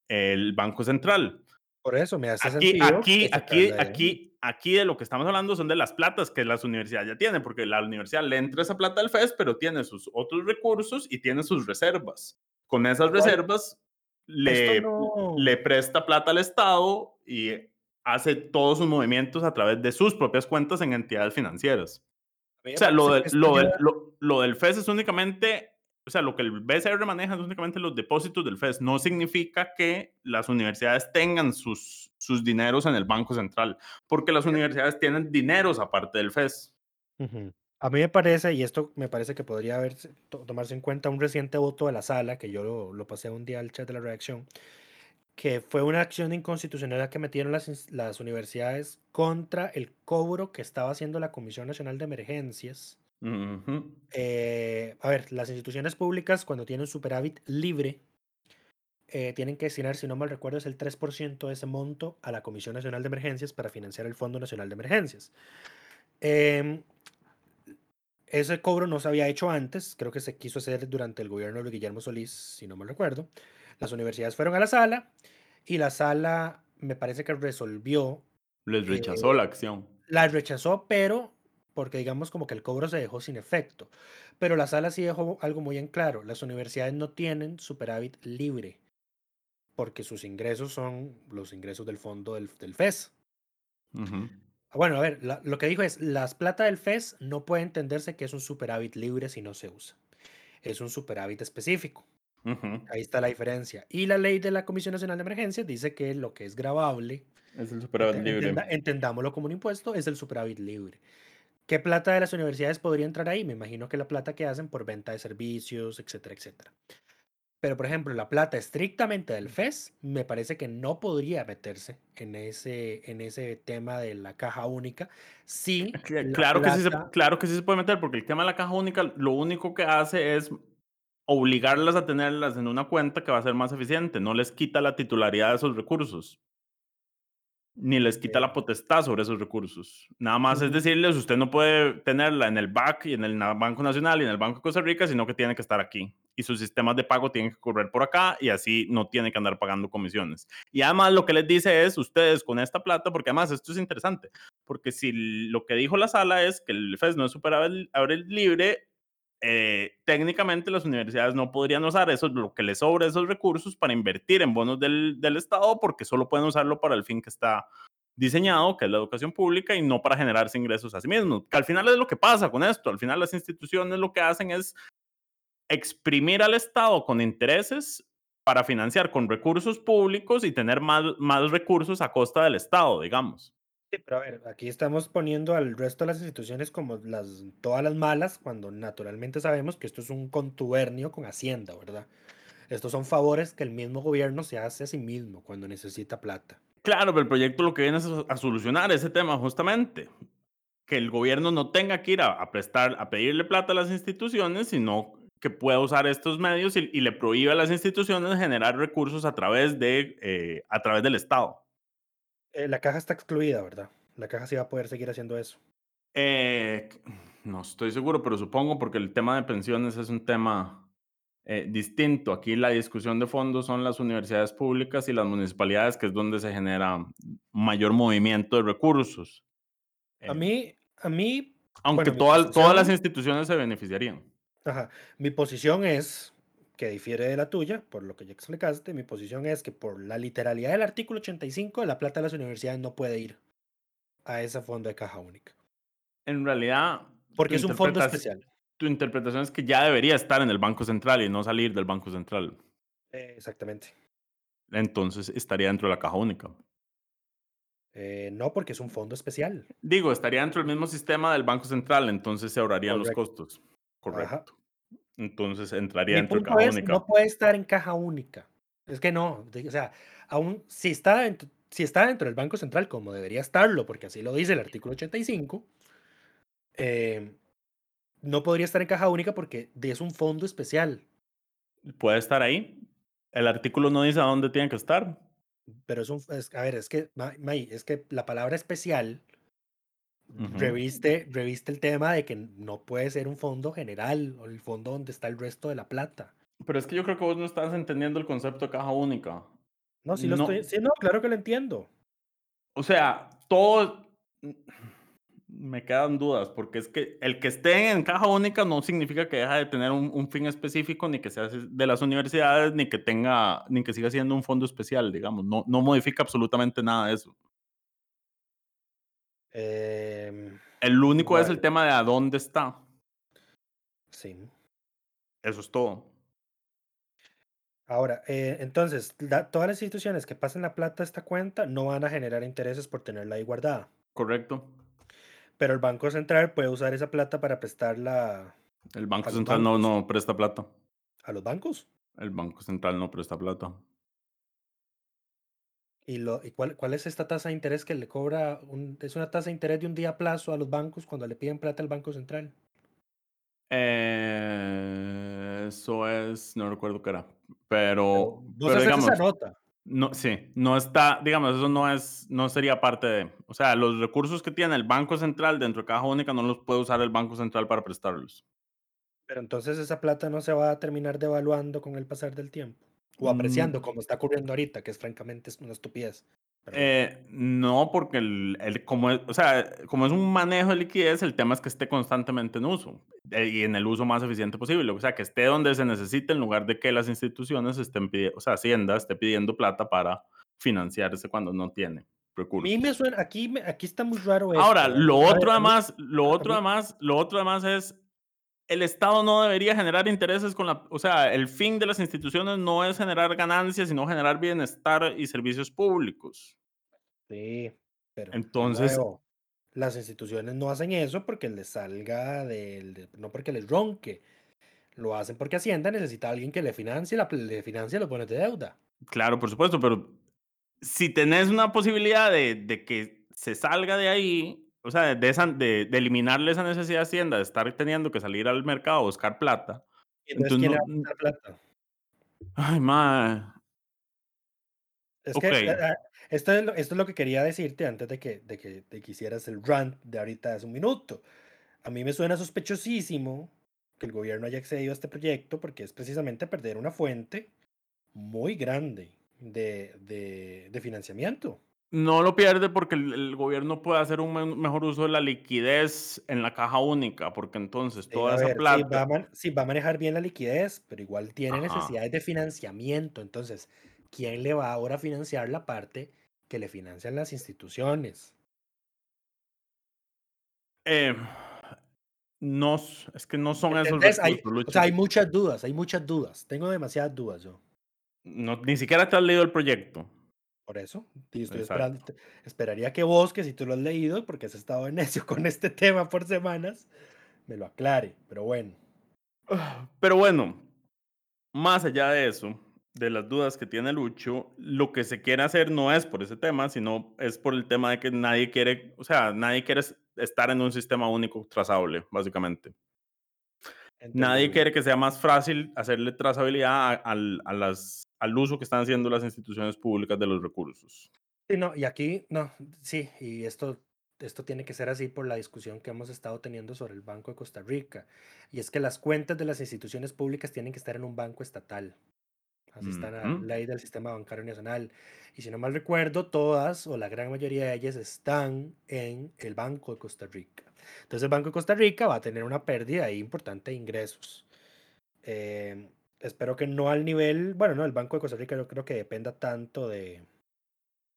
C: el Banco Central.
B: Por eso me hace
C: aquí, sentido. Aquí, aquí, aquí, aquí de lo que estamos hablando son de las platas que las universidades ya tienen, porque la universidad le entra esa plata al FES, pero tiene sus otros recursos y tiene sus reservas. Con esas reservas le, le presta plata al Estado y hace todos sus movimientos a través de sus propias cuentas en entidades financieras. O sea, lo, lo, lo, del FES es únicamente, o sea, lo que el BCR maneja es únicamente los depósitos del FES. No significa que las universidades tengan sus, sus dineros en el Banco Central, porque las universidades tienen dineros aparte del FES.
B: A mí me parece, y esto me parece que podría haber, tomarse en cuenta un reciente voto de la sala, que yo lo, lo pasé un día al chat de la reacción, que fue una acción de inconstitucionalidad que metieron las, las universidades contra el cobro que estaba haciendo la Comisión Nacional de Emergencias. Eh, a ver, las instituciones públicas cuando tienen superávit libre, eh, tienen que destinar, si no mal recuerdo, es el 3% de ese monto a la Comisión Nacional de Emergencias para financiar el Fondo Nacional de Emergencias. Em, ese cobro no se había hecho antes, creo que se quiso hacer durante el gobierno de Guillermo Solís, si no mal recuerdo. Las universidades fueron a la sala y la sala me parece que resolvió.
C: Les rechazó la acción.
B: La rechazó, pero porque digamos como que el cobro se dejó sin efecto. Pero la sala sí dejó algo muy en claro. Las universidades no tienen superávit libre porque sus ingresos son los ingresos del fondo del, FES. Bueno, a ver, lo que dijo es, las plata del FES no puede entenderse que es un superávit libre si no se usa. Es un superávit específico. Ahí está la diferencia. Y la ley de la Comisión Nacional de Emergencias dice que lo que es grabable,
C: es el superávit libre.
B: entendámoslo como un impuesto, es el superávit libre. ¿Qué plata de las universidades podría entrar ahí? Me imagino que la plata que hacen por venta de servicios, etcétera, etcétera. Pero, por ejemplo, la plata estrictamente del FES, me parece que no podría meterse en ese, en ese tema de la caja única. Sí,
C: claro, que sí se, claro que sí se puede meter, porque el tema de la caja única lo único que hace es obligarlas a tenerlas en una cuenta que va a ser más eficiente, no les quita la titularidad de esos recursos. Ni les quita la potestad sobre esos recursos. Nada más es decirles, usted no puede tenerla en el BAC y en el Banco Nacional y en el Banco de Costa Rica, sino que tiene que estar aquí. Y sus sistemas de pago tienen que correr por acá y así no tiene que andar pagando comisiones. Y además lo que les dice es, ustedes con esta plata, porque además esto es interesante, porque si lo que dijo la sala es que el FES no es superable libre, eh, técnicamente las universidades no podrían usar eso, lo que les sobra esos recursos para invertir en bonos del, del Estado, porque solo pueden usarlo para el fin que está diseñado, que es la educación pública, y no para generarse ingresos a sí mismos. Que al final es lo que pasa con esto. Al final las instituciones lo que hacen es exprimir al Estado con intereses para financiar con recursos públicos y tener más, más recursos a costa del Estado, digamos.
B: Sí, pero a ver, aquí estamos poniendo al resto de las instituciones como las, todas las malas, cuando naturalmente sabemos que esto es un contubernio con Hacienda, ¿verdad? Estos son favores que el mismo gobierno se hace a sí mismo cuando necesita plata.
C: Claro, pero el proyecto lo que viene es a solucionar ese tema justamente. Que el gobierno no tenga que ir a, prestar, a pedirle plata a las instituciones, sino que pueda usar estos medios y, y le prohíbe a las instituciones generar recursos a través, de, eh, a través del Estado.
B: Eh, la caja está excluida, ¿verdad? La caja sí va a poder seguir haciendo eso.
C: Eh, no estoy seguro, pero supongo porque el tema de pensiones es un tema eh, distinto. Aquí la discusión de fondos son las universidades públicas y las municipalidades, que es donde se genera mayor movimiento de recursos.
B: A mí, a mí,
C: Aunque
B: bueno,
C: todas, todas las instituciones se beneficiarían.
B: Ajá. Mi posición es, que difiere de la tuya, por lo que ya explicaste, mi posición es que por la literalidad del artículo 85, la plata de las universidades no puede ir a ese fondo de caja única.
C: En realidad.
B: Porque es un fondo especial.
C: Tu interpretación es que ya debería estar en el Banco Central y no salir del Banco Central.
B: Eh, exactamente.
C: Entonces estaría dentro de la caja única.
B: Eh, no, porque es un fondo especial.
C: Digo, estaría dentro del mismo sistema del Banco Central, entonces se ahorrarían los costos. Correcto.
B: Ajá.
C: Entonces entraría
B: Mi
C: dentro de
B: punto
C: caja
B: es,
C: única.
B: no puede estar en caja única. Es que no, o sea, aún si está, dentro, si está dentro del Banco Central, como debería estarlo, porque así lo dice el artículo 85, eh, no podría estar en caja única porque es un fondo especial,
C: Puede estar ahí. El artículo no dice a dónde tiene que estar.
B: pero es un, es- a ver, es que, Ma- May, es que la palabra especial Reviste, reviste el tema de que no puede ser un fondo general o el fondo donde está el resto de la plata.
C: Pero es que yo creo que vos no estás entendiendo el concepto de caja única.
B: No, sí lo
C: No.
B: estoy, sí, no, claro que lo entiendo.
C: O sea, todo. Me quedan dudas, porque es que el que esté en caja única no significa que deja de tener un, un fin específico, ni que sea de las universidades, ni que tenga, ni que siga siendo un fondo especial, digamos. No, no modifica absolutamente nada de eso.
B: Em,
C: El único es el tema de a dónde está.
B: sí.
C: Eso es todo.
B: Ahora, eh, entonces, la- todas las instituciones que pasen la plata a esta cuenta no van a generar intereses por tenerla ahí guardada.
C: Correcto.
B: Pero el Banco Central puede usar esa plata para prestarla
C: El Banco Central no, no presta plata.
B: a los bancos.
C: El Banco Central no presta plata.
B: ¿Y, lo, y cuál, cuál es esta tasa de interés que le cobra? un- es una tasa de interés de un día a plazo a los bancos cuando le piden plata al Banco Central.
C: Eh, eso es, no recuerdo qué era. Pero, pero
B: haces
C: digamos,
B: esa nota.
C: no, sí, no está, digamos, eso no es, no sería parte de, o sea, los recursos que tiene el Banco Central dentro de Caja Única no los puede usar el Banco Central para prestarlos.
B: Pero entonces esa plata no se va a terminar devaluando con el pasar del tiempo. O apreciando,
C: Mm.
B: como está ocurriendo ahorita, que es francamente es una estupidez. Pero.
C: Eh, no, porque el, el- como es, o sea, como es un manejo de liquidez, el tema es que esté constantemente en uso eh, y en el uso más eficiente posible. O sea, que esté donde se necesite en lugar de que las instituciones estén pidiendo, o sea, Hacienda esté pidiendo plata para financiarse cuando no tiene
B: A
C: recursos.
B: mí me suena, aquí, aquí está muy raro.
C: Ahora,
B: ¿verdad?
C: lo
B: A
C: otro
B: a
C: además, lo
B: a
C: otro además, lo otro además es el Estado no debería generar intereses con la, o sea, el fin de las instituciones no es generar ganancias, sino generar bienestar y servicios públicos.
B: Sí, pero
C: Entonces-
B: las instituciones no hacen eso porque les salga del, de- no porque les ronque. Lo hacen porque Hacienda necesita a alguien que le financie, la, le financie los bonos de deuda.
C: Claro, por supuesto, pero si tenés una posibilidad de, de que se salga de ahí, o sea, de, esa, de, de eliminarle esa necesidad a Hacienda, de estar teniendo que salir al mercado a buscar plata.
B: Y entonces,
C: Entonces,
B: ¿quién le
C: no-
B: va a prestar plata?
C: Ay, madre.
B: Es que
C: Ok.
B: ah, ah, esto es, lo, esto es lo que quería decirte antes de que, de que, de que hicieras el rant de ahorita hace un minuto. A mí me suena sospechosísimo que el gobierno haya accedido a este proyecto porque es precisamente perder una fuente muy grande de, de, de financiamiento.
C: No lo pierde porque el, el gobierno puede hacer un me- mejor uso de la liquidez en la caja única, porque entonces
B: Sí,
C: toda
B: a
C: esa
B: ver, sí va, a
C: plata.
B: man- sí, va a manejar bien la liquidez, pero igual tiene
C: Ajá.
B: necesidades de financiamiento. Entonces, ¿quién le va ahora a financiar la parte que le financian las instituciones?
C: eh, no, s- es que no son esos
B: ¿Entendés? Hay,
C: recursos,
B: o
C: Lucho.
B: sea, hay muchas dudas, hay muchas dudas. Tengo demasiadas dudas yo.
C: No, ni siquiera te has leído el proyecto.
B: Por eso, y estoy esperando, esperaría que vos, que si tú lo has leído, porque has estado en necio con este tema por semanas, me lo aclare. Pero bueno,
C: Pero bueno, más allá de eso, de las dudas que tiene Lucho, lo que se quiere hacer no es por ese tema, sino es por el tema de que nadie quiere, o sea, nadie quiere es- estar en un sistema único trazable, básicamente. Nadie
B: entendible.
C: quiere que sea más fácil hacerle trazabilidad a- al, a las, al uso que están haciendo las instituciones públicas de los recursos.
B: Sí, no, y aquí, no, sí, y esto, esto tiene que ser así por la discusión que hemos estado teniendo sobre el Banco de Costa Rica. Y es que las cuentas de las instituciones públicas tienen que estar en un banco estatal. Así está la ley del Sistema Bancario Nacional. Y si no mal recuerdo, todas o la gran mayoría de ellas están en el Banco de Costa Rica. Entonces el Banco de Costa Rica va a tener una pérdida ahí importante de ingresos. Eh, espero que no al nivel, bueno, no, el Banco de Costa Rica yo creo que dependa tanto de...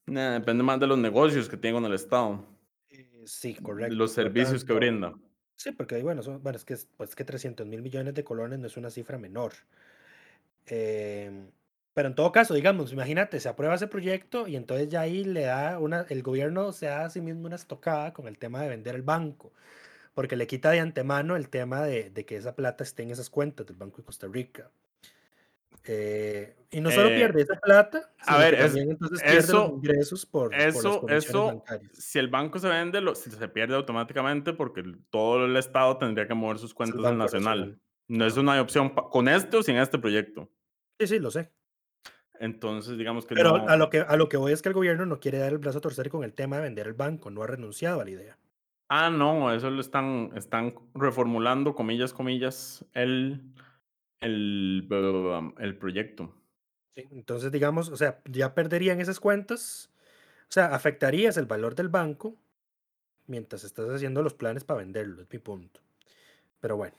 C: Nah, depende más de los negocios que tiene con el Estado,
B: eh, sí,
C: de
B: correcto.
C: los servicios que brinda.
B: Sí, porque bueno, son- bueno, es que, es- pues, que 300 mil millones de colones no es una cifra menor. Em, pero en todo caso, digamos, imagínate, se aprueba ese proyecto y entonces ya ahí le da una, el gobierno se da a sí mismo una estocada con el tema de vender el banco, porque le quita de antemano el tema de, de que esa plata esté en esas cuentas del Banco de Costa Rica. Eh, y no solo
C: Eh,
B: pierde esa plata,
C: a ver, es-
B: también entonces pierde
C: eso-
B: los ingresos por, por las
C: Eso, eso,
B: bancarias.
C: si el banco se vende, lo, se pierde automáticamente porque todo el Estado tendría que mover sus cuentas al nacional.
B: Nacional.
C: No es una opción con este o sin este proyecto.
B: Sí, sí, lo sé.
C: Entonces, digamos que
B: Pero
C: no.
B: a lo que, a lo que voy es que el gobierno no quiere dar el brazo a torcer con el tema de vender el banco, no ha renunciado a la idea.
C: Ah, no, eso lo están, están reformulando, comillas, comillas, el, el, el proyecto.
B: Sí, Entonces, digamos, o sea, ya perderían esas cuentas, o sea, afectarías el valor del banco mientras estás haciendo los planes para venderlo, es mi punto. Pero bueno,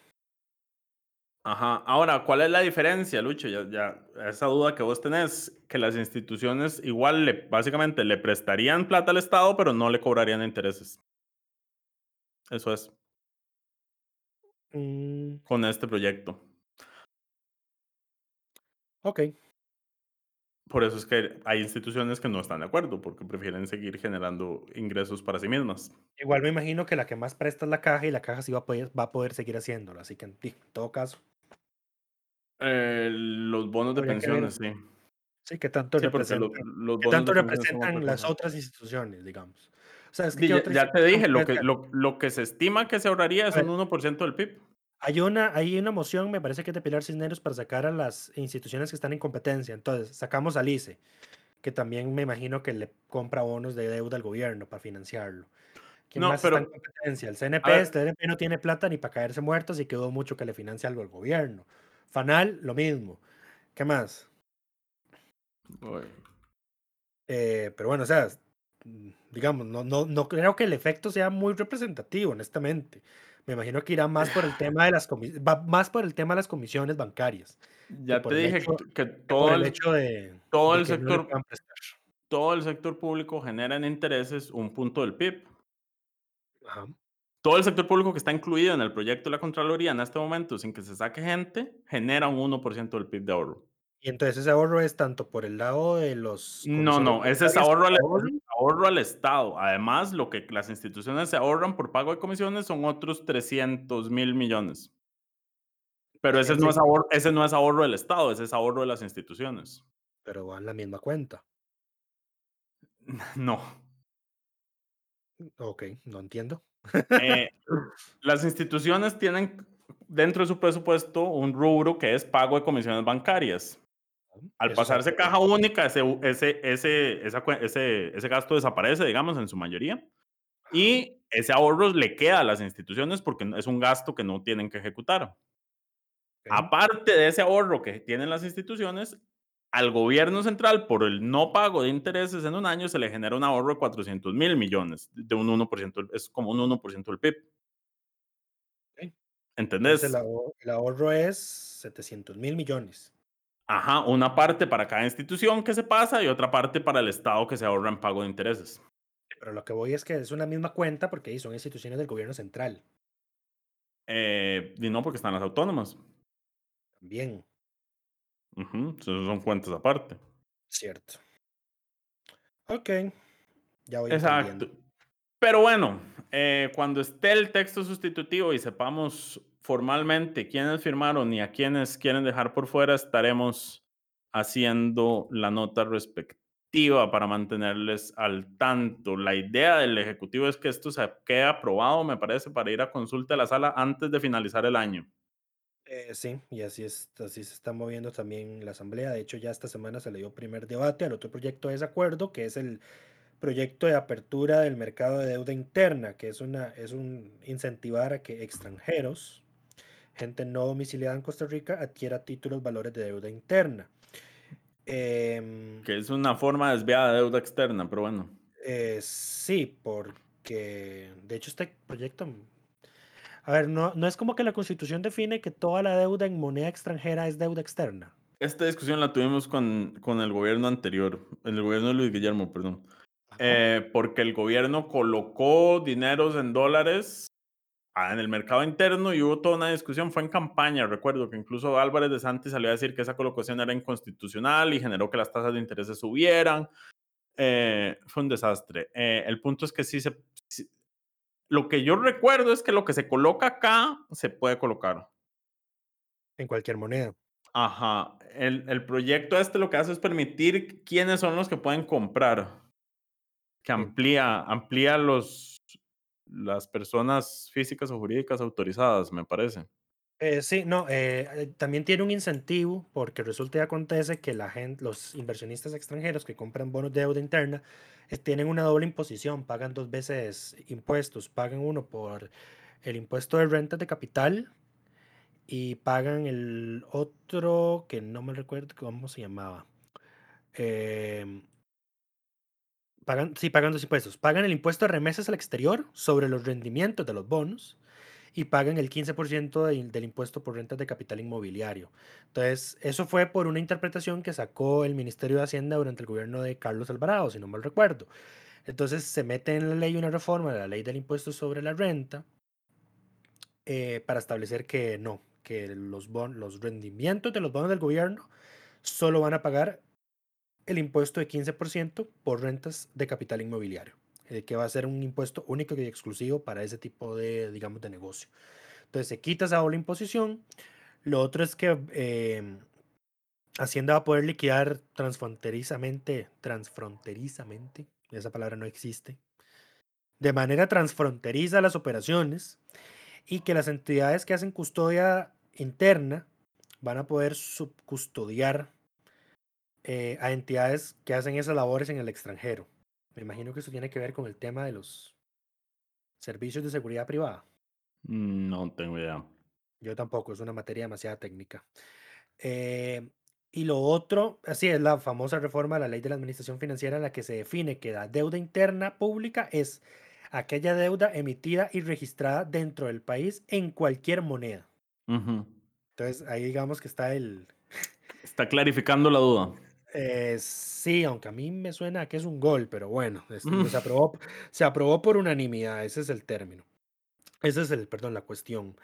C: Ajá. Ahora, ¿cuál es la diferencia, Lucho? Ya, ya, esa duda que vos tenés, que las instituciones igual le, básicamente le prestarían plata al Estado, pero no le cobrarían intereses. Eso es,
B: mm,
C: con este proyecto.
B: Ok,
C: Por eso es que hay instituciones que no están de acuerdo, porque prefieren seguir generando ingresos para sí mismas.
B: igual me imagino que la que más presta es la caja y la caja sí va a poder, va a poder seguir haciéndolo, así que en todo caso,
C: Eh, los bonos de
B: Habría que ver.
C: pensiones, sí.
B: sí, que tanto
C: Sí, porque lo-
B: representan,
C: los
B: qué
C: bonos
B: tanto
C: de pensiones son
B: representan
C: otra
B: las
C: cosa.
B: otras instituciones, digamos. O sea, es que
C: Di,
B: ¿qué
C: Ya,
B: otra
C: ya te
B: institución
C: dije, lo que, lo, lo que se estima que se ahorraría es
B: A
C: un
B: ver.
C: 1% del PIB.
B: Hay una, hay una moción, me parece que es de Pilar Cisneros, para sacar a las instituciones que están en competencia. Entonces, sacamos al ICE, que también me imagino que le compra bonos de deuda al gobierno para financiarlo. ¿Quién
C: No,
B: más está en
C: pero-
B: competencia? El CNP, el CNP no tiene plata ni para caerse muertos y quedó mucho que le financia algo al gobierno. Fanal, lo mismo. ¿Qué más?
C: Uy.
B: Eh, pero bueno, o sea, digamos, no, no, no creo que el efecto sea muy representativo, honestamente. Me imagino que irá más por el tema de las comi- va más por el tema de las comisiones bancarias.
C: Ya te dije
B: hecho-
C: que- todo
B: el
C: el,
B: hecho de,
C: todo
B: de
C: el
B: no
C: sector- todo el sector público genera en intereses un punto del PIB.
B: Ajá.
C: Todo el sector público que está incluido en el proyecto de la Contraloría en este momento, sin que se saque gente, genera un 1% del PIB de ahorro.
B: Y entonces ese ahorro es tanto por el lado de los...
C: No, no, ese es ahorro al, ahorro al Estado. Además, lo que las instituciones se ahorran por pago de comisiones son otros 300 mil millones. Pero ese no, es ahorro, ese no es ahorro del Estado, ese es ahorro de las instituciones.
B: Pero va en la misma cuenta.
C: No.
B: Ok, no entiendo.
C: Eh, las instituciones tienen dentro de su presupuesto un rubro que es pago de comisiones bancarias. Al pasarse caja única, ese, ese, ese, esa ese, ese gasto desaparece, digamos, en su mayoría. Y ese ahorro le queda a las instituciones porque es un gasto que no tienen que ejecutar. Aparte de ese ahorro que tienen las instituciones, al gobierno central, por el no pago de intereses en un año, se le genera un ahorro de 400 mil millones, de un 1%, es como un 1% del PIB.
B: Ok.
C: ¿Entendés?
B: Entonces el ahor- el ahorro es 700 mil millones.
C: Ajá, una parte para cada institución que se pasa y otra parte para el Estado que se ahorra en pago de intereses.
B: Pero lo que voy es que es una misma cuenta porque ahí son instituciones del gobierno central.
C: Eh, y no porque están las autónomas.
B: También,
C: son cuentas aparte.
B: cierto. Ok, ya voy
C: Exacto.
B: entendiendo.
C: Pero bueno, eh, cuando esté el texto sustitutivo y sepamos formalmente quiénes firmaron y a quiénes quieren dejar por fuera, estaremos haciendo la nota respectiva para mantenerles al tanto. La idea del Ejecutivo es que esto se quede aprobado, me parece, para ir a consulta a la sala antes de finalizar el año.
B: Eh, sí, y así, es, así se está moviendo también la Asamblea. De hecho, ya esta semana se le dio primer debate al otro proyecto de desacuerdo, que es el proyecto de apertura del mercado de deuda interna, que es, una, es un incentivar a que extranjeros, gente no domiciliada en Costa Rica, adquiera títulos valores de deuda interna. Em,
C: Que es una forma desviada de deuda externa, pero bueno.
B: eh, sí, porque de hecho este proyecto, a ver, no, no es como que la constitución define que toda la deuda en moneda extranjera es deuda externa.
C: Esta discusión la tuvimos con, con el gobierno anterior, el gobierno de Luis Guillermo, perdón. Eh, porque el gobierno colocó dineros en dólares en el mercado interno y hubo toda una discusión, fue en campaña, recuerdo que incluso Álvarez de Santi salió a decir que esa colocación era inconstitucional y generó que las tasas de interés subieran. Eh, fue un desastre. Eh, el punto es que sí se... sí- lo que yo recuerdo es que lo que se coloca acá se puede colocar.
B: En cualquier moneda.
C: Ajá. El, el proyecto este lo que hace es permitir quiénes son los que pueden comprar. Que
B: Sí.
C: amplía, amplía los, las personas físicas o jurídicas autorizadas, me parece.
B: Eh, sí, no, eh, eh, también tiene un incentivo porque resulta y acontece que la gente, los inversionistas extranjeros que compran bonos de deuda interna tienen una doble imposición, pagan dos veces impuestos, pagan uno por el impuesto de rentas de capital y pagan el otro que no me recuerdo cómo se llamaba. Em, pagan, sí, pagan dos impuestos. Pagan el impuesto de remesas al exterior sobre los rendimientos de los bonos y pagan el 15% del, impuesto por rentas de capital inmobiliario. Entonces, eso fue por una interpretación que sacó el Ministerio de Hacienda durante el gobierno de Carlos Alvarado, si no mal recuerdo. Entonces, se mete en la ley una reforma de la ley del impuesto sobre la renta eh, para establecer que no, que los, bon- los rendimientos de los bonos del gobierno solo van a pagar el impuesto de 15% por rentas de capital inmobiliario, eh, que va a ser un impuesto único y exclusivo para ese tipo de, digamos, de negocio. Entonces se quita esa doble imposición. Lo otro es que eh, Hacienda va a poder liquidar transfronterizamente, transfronterizamente, esa palabra no existe, de manera transfronteriza las operaciones y que las entidades que hacen custodia interna van a poder subcustodiar eh, a entidades que hacen esas labores en el extranjero. Me imagino que eso tiene que ver con el tema de los servicios de seguridad privada.
C: No tengo idea.
B: Yo tampoco, es una materia demasiado técnica. Eh, y lo otro, así es la famosa reforma de la ley de la administración financiera en la que se define que la deuda interna pública es aquella deuda emitida y registrada dentro del país en cualquier moneda. Entonces ahí digamos que está el...
C: Está clarificando la duda.
B: Eh, sí, aunque a mí me suena a que es un gol, pero bueno, es- se, aprobó, se aprobó por unanimidad, ese es el término. Ese es el, perdón, la cuestión.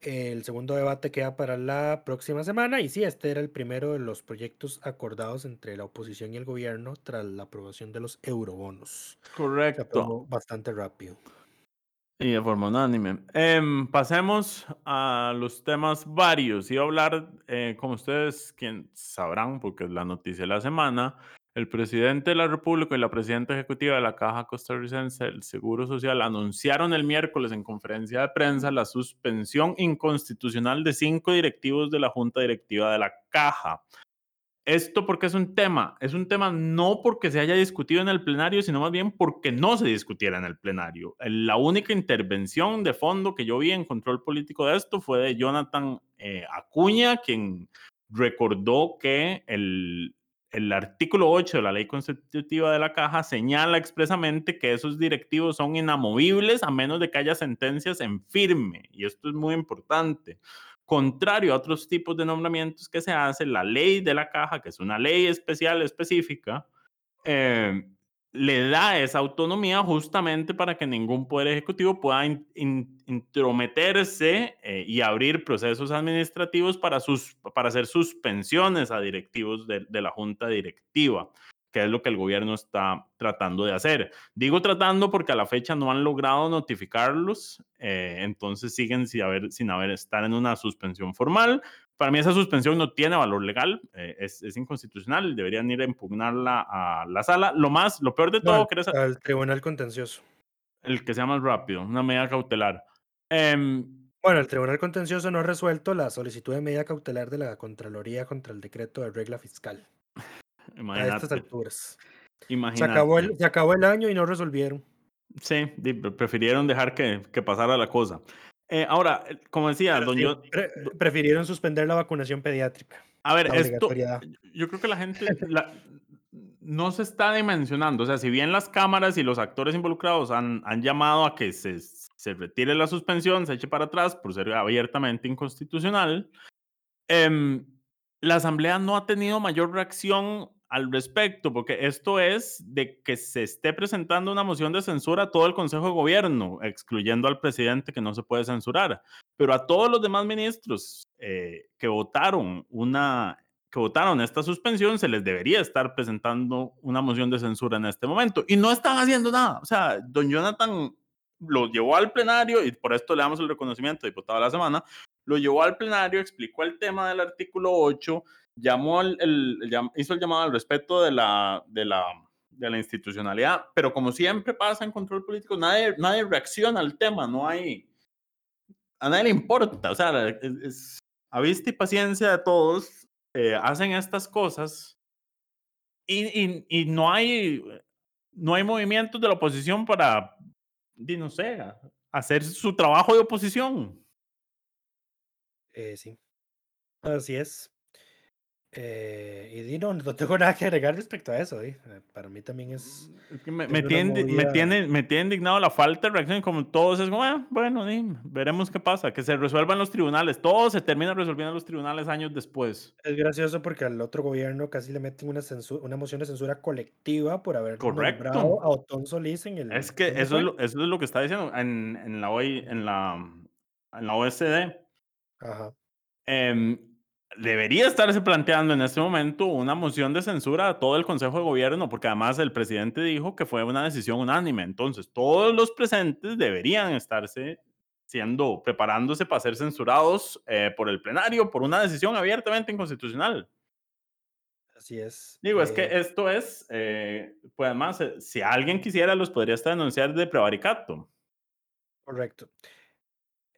B: El segundo debate queda para la próxima semana y sí, este era el primero de los proyectos acordados entre la oposición y el gobierno tras la aprobación de los eurobonos. Se
C: Correcto.
B: aprobó bastante rápido.
C: Y de forma unánime. Em, pasemos a los temas varios. Iba a hablar, eh, como ustedes quien sabrán, porque es la noticia de la semana, el presidente de la República y la presidenta ejecutiva de la Caja Costarricense del Seguro Social anunciaron el miércoles en conferencia de prensa la suspensión inconstitucional de cinco directivos de la Junta Directiva de la Caja. Esto porque es un tema, es un tema no porque se haya discutido en el plenario, sino más bien porque no se discutiera en el plenario. La única intervención de fondo que yo vi en control político de esto fue de Jonathan eh, Acuña, quien recordó que el, el artículo 8 de la ley constitutiva de la caja señala expresamente que esos directivos son inamovibles a menos de que haya sentencias en firme. Y esto es muy importante. Contrario a otros tipos de nombramientos que se hacen, la ley de la caja, que es una ley especial específica, eh, le da esa autonomía justamente para que ningún poder ejecutivo pueda intrometerse eh, y abrir procesos administrativos para, sus, para hacer suspensiones a directivos de la junta directiva que es lo que el gobierno está tratando de hacer. Digo tratando porque a la fecha no han logrado notificarlos, eh, entonces siguen sin haber, sin haber estar en una suspensión formal. Para mí esa suspensión no tiene valor legal, eh, es, es, inconstitucional, deberían ir a impugnarla a la sala. Lo más, lo peor de todo,
B: que es al tribunal contencioso.
C: El que sea más rápido, una medida cautelar. Eh,
B: bueno, el Tribunal Contencioso no ha resuelto la solicitud de medida cautelar de la Contraloría contra el decreto de regla fiscal. A estas alturas. Se acabó, el, se acabó el año y no resolvieron.
C: Sí, prefirieron dejar que, que pasara la cosa. Eh, ahora, como decía, don yo,
B: prefirieron suspender la vacunación pediátrica.
C: A ver, esto, yo creo que la gente no se está dimensionando. O sea, si bien las cámaras y los actores involucrados han, han llamado a que se, se retire la suspensión, se eche para atrás por ser abiertamente inconstitucional, eh, la Asamblea no ha tenido mayor reacción al respecto, porque esto es de que se esté presentando una moción de censura a todo el Consejo de Gobierno, excluyendo al presidente que no se puede censurar, pero a todos los demás ministros eh, que votaron una que votaron esta suspensión se les debería estar presentando una moción de censura en este momento y no están haciendo nada. O sea, don Jonathan lo llevó al plenario y por esto le damos el reconocimiento diputado de la semana, lo llevó al plenario, explicó el tema del artículo 8 llamó el, hizo el llamado al respeto de la, de, la, de la institucionalidad, pero como siempre pasa en control político, nadie, nadie reacciona al tema, no hay, a nadie le importa, o sea, es, a vista y paciencia de todos, eh, hacen estas cosas y, y, no hay, no hay movimientos de la oposición para, no sé, hacer su trabajo de oposición.
B: Eh, sí, así es. Eh, y no, no tengo nada que agregar respecto a eso. ¿eh? Para mí también es.
C: Me, me, tiene, me, tiene, me, tiene, indignado la falta de reacción. Como todos es como, ah, bueno, veremos qué pasa. Que se resuelvan los tribunales. Todo se termina resolviendo en los tribunales años después.
B: Es gracioso porque al otro gobierno casi le meten una, una moción de censura colectiva por haber
C: Correcto.
B: nombrado a Otón Solís en el.
C: Es que eso es, lo, eso es, lo, que está diciendo en, en la, en la, en la OSD. Ajá. Eh, debería estarse planteando en este momento una moción de censura a todo el Consejo de Gobierno, porque además el presidente dijo que fue una decisión unánime. Entonces, todos los presentes deberían estarse siendo, preparándose para ser censurados eh, por el plenario por una decisión abiertamente inconstitucional.
B: Así es.
C: Digo, es que eh esto es, eh, pues además, si alguien quisiera, los podría estar denunciar de prevaricato.
B: Correcto.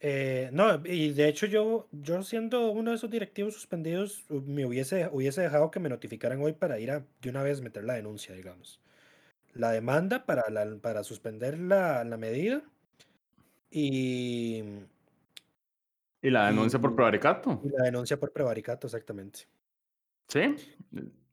B: Eh, no, y de hecho yo, yo siendo uno de esos directivos suspendidos, me hubiese, hubiese dejado que me notificaran hoy para ir a de una vez meter la denuncia, digamos. La demanda para, la, para suspender la, la medida y...
C: Y la denuncia por prevaricato.
B: Y la denuncia por prevaricato, exactamente.
C: Sí,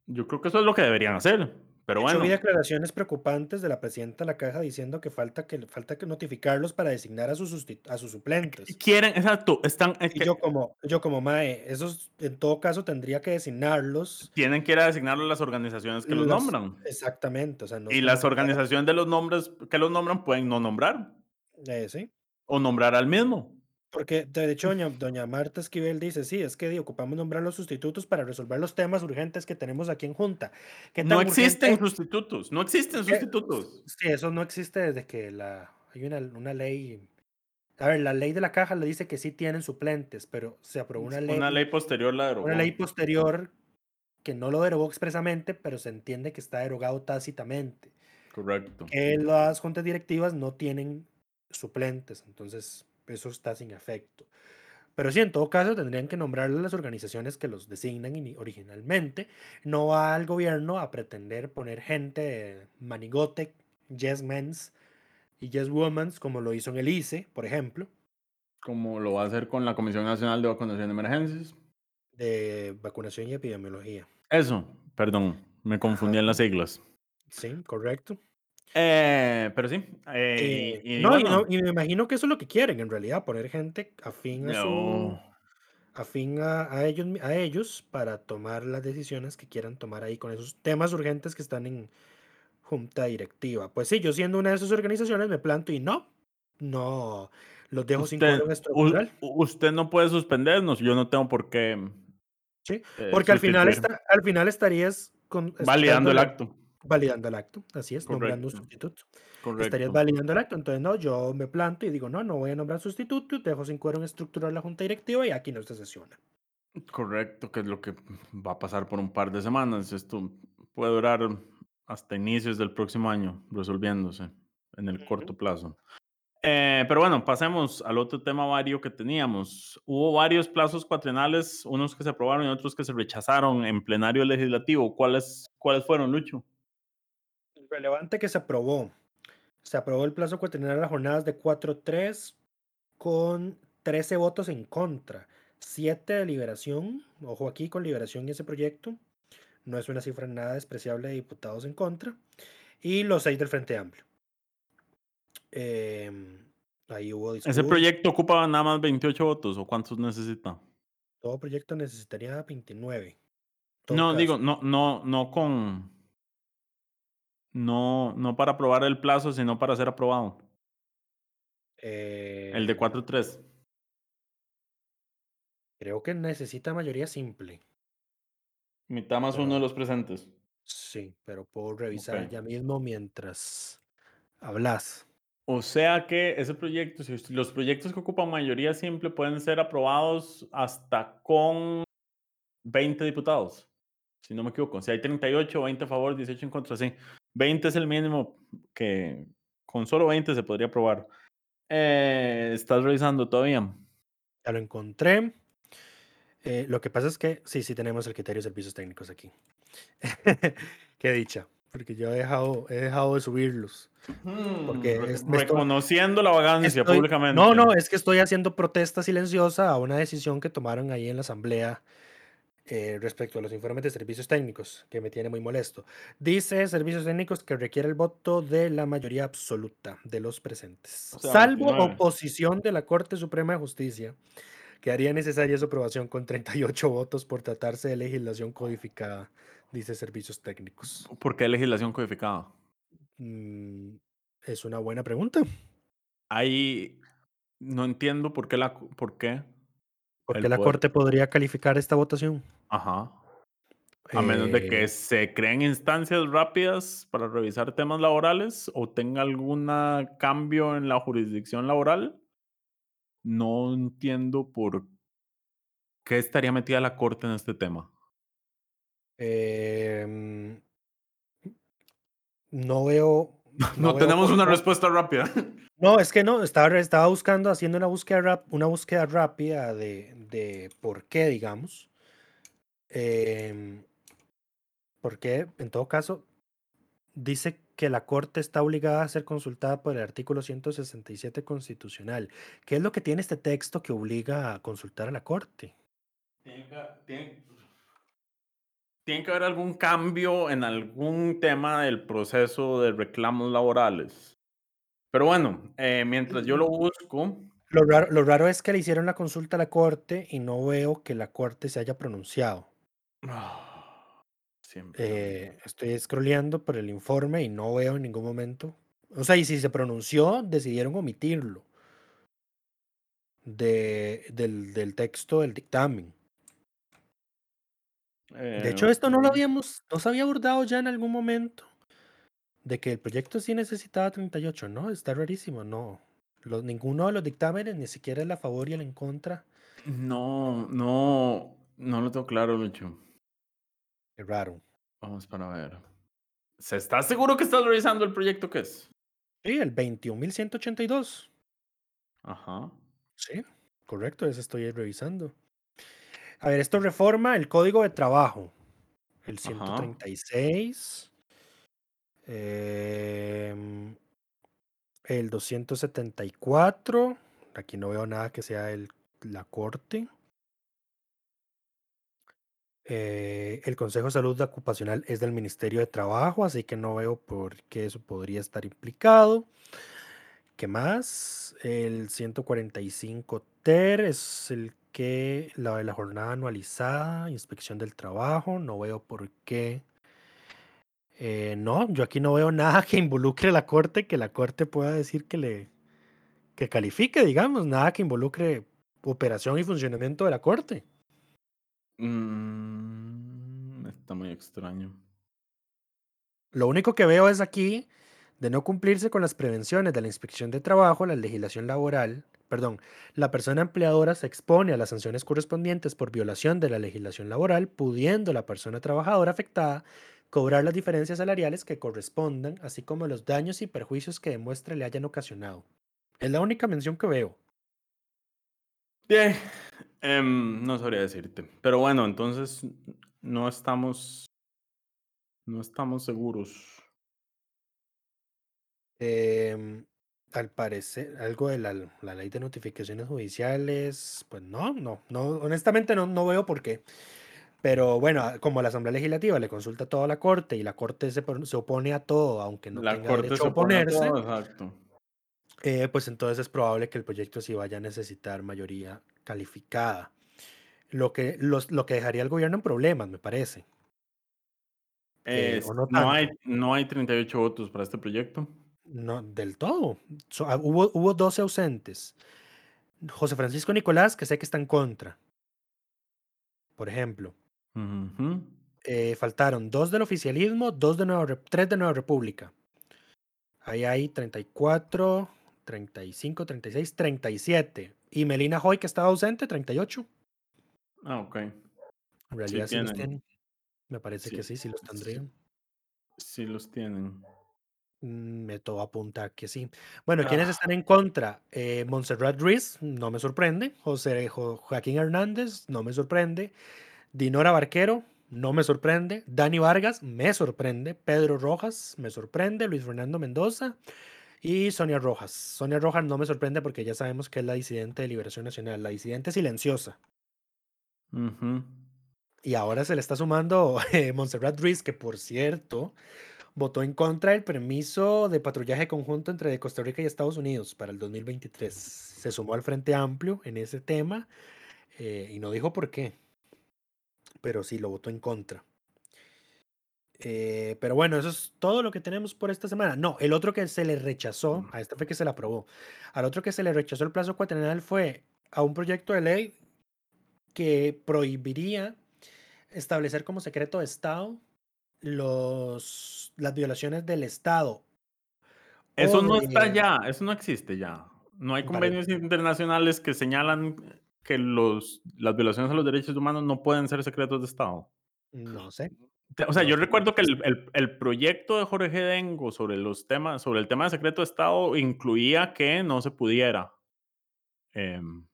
C: yo creo que eso es lo que deberían hacer. Pero bueno.
B: Vi declaraciones preocupantes de la presidenta de la caja diciendo que falta que falta que notificarlos para designar a sus a sus suplentes.
C: Quieren, exacto, están.
B: y yo como yo como mae, esos en todo caso tendría que designarlos.
C: Tienen que ir a designarlos las organizaciones que los nombran.
B: Exactamente, o sea,
C: y las organizaciones de los nombres que los nombran pueden no nombrar.
B: Eh, sí.
C: O nombrar al mismo.
B: Porque de hecho doña, Marta Esquivel dice, sí, es que ocupamos nombrar los sustitutos para resolver los temas urgentes que tenemos aquí en Junta.
C: no existen sustitutos, no existen sustitutos.
B: Sí, eso no existe desde que la, hay una, una ley... A ver, la ley de la caja le dice que sí tienen suplentes, pero se aprobó una ley...
C: Una ley posterior la derogó.
B: Una ley posterior que no lo derogó expresamente, pero se entiende que está derogado tácitamente.
C: Correcto.
B: Que las juntas directivas no tienen suplentes, entonces eso está sin efecto. Pero sí, en todo caso tendrían que nombrarle las organizaciones que los designan originalmente. No va al gobierno a pretender poner gente manigote, yes mens y yes womans, como lo hizo en el ICE, por ejemplo,
C: Como lo va a hacer con la Comisión Nacional de Vacunación de Emergencias.
B: de vacunación y epidemiología.
C: Eso, perdón, me confundí en las siglas.
B: Sí, correcto.
C: Eh, pero sí. eh,
B: Eh,
C: y, y
B: no, y
C: bueno,
B: no- y me imagino que eso es lo que quieren, en realidad, poner gente afín a su,
C: no,
B: afín a, a ellos, a ellos para tomar las decisiones que quieran tomar ahí con esos temas urgentes que están en junta directiva. Pues sí, yo siendo una de esas organizaciones me planto y no, no, los dejo sin quórum estructural.
C: usted no puede suspendernos, yo no tengo por qué
B: Sí,
C: eh,
B: porque al final, está, al final estarías con,
C: validando el acto.
B: Validando el acto, así es, nombrando un
C: Correcto.
B: sustituto.
C: Correcto.
B: Estarías validando el acto, entonces no, yo me planto y digo, no, no voy a nombrar sustituto, dejo sin quórum estructural la junta directiva y aquí no se sesiona.
C: Correcto, que es lo que va a pasar por un par de semanas. Esto puede durar hasta inicios del próximo año resolviéndose en el corto plazo. Eh, pero bueno, pasemos al otro tema vario que teníamos. Hubo varios plazos cuatrienales, unos que se aprobaron y otros que se rechazaron en plenario legislativo. ¿Cuáles, cuáles fueron, Lucho?
B: Relevante que se aprobó. Se aprobó el plazo cuatrienal a las jornadas de 4-3 con 13 votos en contra, 7 de liberación, ojo aquí con liberación y ese proyecto, no es una cifra nada despreciable de diputados en contra, y los 6 del Frente Amplio. Em, ahí hubo
C: ¿Ese proyecto ocupa nada más 28 votos o cuántos necesita?
B: Todo proyecto necesitaría 29. en todo
C: No,
B: caso.
C: digo, no, no, no con. No, no para aprobar el plazo, sino para ser aprobado. El de
B: Em,
C: 4-3.
B: Creo que necesita mayoría simple.
C: Mitad más uno de los presentes.
B: Sí, pero puedo revisar ya mismo mientras hablas.
C: O sea que ese proyecto, los proyectos que ocupan mayoría simple pueden ser aprobados hasta con 20 diputados, si no me equivoco. Si hay 38, 20 a favor, 18 en contra, sí. 20 es el mínimo que con solo 20 se podría aprobar. Eh, ¿Estás revisando todavía?
B: Ya lo encontré. Eh, lo que pasa es que sí, sí tenemos el criterio de servicios técnicos aquí. Qué dicha, porque yo he dejado, he dejado de subirlos. Porque
C: Mm,
B: es- me estoy-
C: reconociendo la vagancia
B: Estoy-
C: públicamente.
B: No, no, es que estoy haciendo protesta silenciosa a una decisión que tomaron ahí en la asamblea eh, respecto a los informes de servicios técnicos, que me tiene muy molesto. Dice servicios técnicos que requiere el voto de la mayoría absoluta de los presentes,
C: O sea,
B: salvo
C: 29.
B: oposición de la Corte Suprema de Justicia, que haría necesaria su aprobación con 38 votos por tratarse de legislación codificada, dice servicios técnicos.
C: ¿Por qué legislación codificada?
B: Mm, es una buena pregunta.
C: Ahí no entiendo por qué la por qué.
B: ¿Por
C: el
B: qué la
C: poder-
B: Corte podría calificar esta votación?
C: Ajá. A menos de que
B: Eh,
C: se creen instancias rápidas para revisar temas laborales o tenga algún cambio en la jurisdicción laboral. No entiendo por qué estaría metida la corte en este tema.
B: em, no veo.
C: No, tenemos una respuesta rápida.
B: No, es que no, estaba, estaba buscando, haciendo una búsqueda, rap- una búsqueda rápida de, de por qué, digamos. Em, porque, en todo caso, dice que la Corte está obligada a ser consultada por el artículo 167 constitucional. ¿Qué es lo que tiene este texto que obliga a consultar a la Corte?
C: Tiene- tiene que haber algún cambio en algún tema del proceso de reclamos laborales. Pero bueno, eh, mientras yo lo busco,
B: Lo raro, lo raro es que le hicieron la consulta a la Corte y no veo que la Corte se haya pronunciado.
C: lo
B: Eh, estoy scrolleando por el informe y no veo en ningún momento. O sea, y si se pronunció, decidieron omitirlo de, del, del texto del dictamen. De hecho,
C: Eh,
B: esto no lo habíamos, no se había abordado ya en algún momento. De que el proyecto sí necesitaba 38, ¿no? Está rarísimo, no. Los, ninguno de los dictámenes, ni siquiera el a favor y el en contra.
C: No, no, no lo tengo claro, Lucho.
B: Qué raro.
C: Vamos para ver. ¿Se está seguro que estás revisando el proyecto que es?
B: Sí, el 21.182.
C: Ajá.
B: Sí, correcto, eso estoy revisando. A ver, esto reforma el código de trabajo. El
C: Ajá.
B: 136. em, el 274. Aquí no veo nada que sea el, la corte. Eh, el Consejo de Salud Ocupacional es del Ministerio de Trabajo, así que no veo por qué eso podría estar implicado. ¿Qué más? El 145 TER es el que la de la jornada anualizada, inspección del trabajo. No veo por qué. Eh, no, yo aquí no veo nada que involucre a la corte, que la corte pueda decir que le que califique, digamos, nada que involucre operación y funcionamiento de la corte.
C: Mm, está muy extraño.
B: Lo único que veo es aquí, de no cumplirse con las prevenciones de la inspección de trabajo, la legislación laboral, perdón, la persona empleadora se expone a las sanciones correspondientes por violación de la legislación laboral, pudiendo la persona trabajadora afectada cobrar las diferencias salariales que correspondan, así como los daños y perjuicios que demuestre le hayan ocasionado. Es la única mención que veo.
C: Bien, em, no sabría decirte. Pero bueno, entonces no estamos. No estamos seguros.
B: Em, al parecer, algo de la, la ley de notificaciones judiciales, pues no, no, no, honestamente no, no veo por qué. Pero bueno, a- como la Asamblea Legislativa le consulta a toda la Corte y la Corte se, pon- se opone a todo, aunque no
C: La
B: tenga
C: corte
B: derecho
C: se
B: a
C: opone a
B: oponerse,
C: todo, exacto.
B: eh, pues entonces es probable que el proyecto sí vaya a necesitar mayoría calificada. Lo que, los, lo que dejaría al gobierno en problemas, me parece. Eh, no
C: no, hay, no hay 38 votos para este proyecto.
B: No, del todo. So- ah, hubo, hubo 12 ausentes. José Francisco Nicolás, que sé que está en contra. Por ejemplo,
C: Ujú.
B: Eh, faltaron dos del oficialismo, dos de Nueva, tres de Nueva República. Ahí hay 34, 35, 36, 37. Y Melina Hoy, que estaba ausente, 38.
C: Ah, ok.
B: En realidad sí, los
C: tienen.
B: Me parece que sí, sí los
C: sí,
B: tendrían.
C: Sí los tienen.
B: Mm, Me todo apunta que sí. Bueno, ¿quiénes están en contra? Eh, Montserrat Ruiz, no me sorprende. José Jo- Joaquín Hernández, no me sorprende. Dinora Barquero, no me sorprende. Dani Vargas, me sorprende. Pedro Rojas, me sorprende. Luis Fernando Mendoza y Sonia Rojas. Sonia Rojas no me sorprende porque ya sabemos que es la disidente de Liberación Nacional, la disidente silenciosa.
C: Ujú.
B: Y ahora se le está sumando eh, Montserrat Ruiz, que por cierto votó en contra del permiso de patrullaje conjunto entre Costa Rica y Estados Unidos para el 2023. Se sumó al Frente Amplio en ese tema eh, y no dijo por qué, pero sí lo votó en contra. Eh, pero bueno, eso es todo lo que tenemos por esta semana. No, el otro que se le rechazó, a este fue que se le aprobó. Al otro que se le rechazó el plazo cuatrienal fue a un proyecto de ley que prohibiría establecer como secreto de Estado los, las violaciones del Estado.
C: Eso no está ya, eso no existe ya. No hay convenios internacionales que señalan que los, las violaciones a los derechos humanos no pueden ser secretos de Estado.
B: No sé.
C: O sea, yo recuerdo que el, el- el proyecto de Jorge Dengo sobre los temas, sobre el tema de secreto de Estado incluía que no se pudiera em,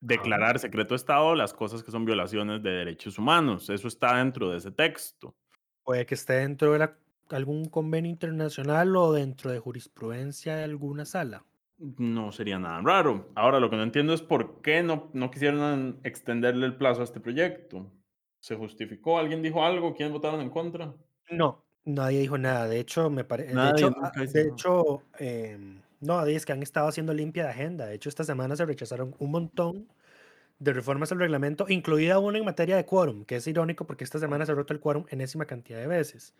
C: declarar secreto de Estado las cosas que son violaciones de derechos humanos. Eso está dentro de ese texto.
B: Puede que esté dentro de la- algún convenio internacional o dentro de jurisprudencia de alguna sala.
C: No sería nada raro. Ahora, lo que no entiendo es por qué no, no quisieron extenderle el plazo a este proyecto. ¿Se justificó? ¿Alguien dijo algo? ¿Quiénes votaron en contra?
B: No, nadie dijo nada. De hecho, me parece. De
C: Nadie,
B: hecho, ah, de hecho em, no, es que han estado haciendo limpia de agenda. De hecho, esta semana se rechazaron un montón de reformas al reglamento, incluida una en materia de quórum, que es irónico porque esta semana se ha roto el quórum enésima cantidad de veces.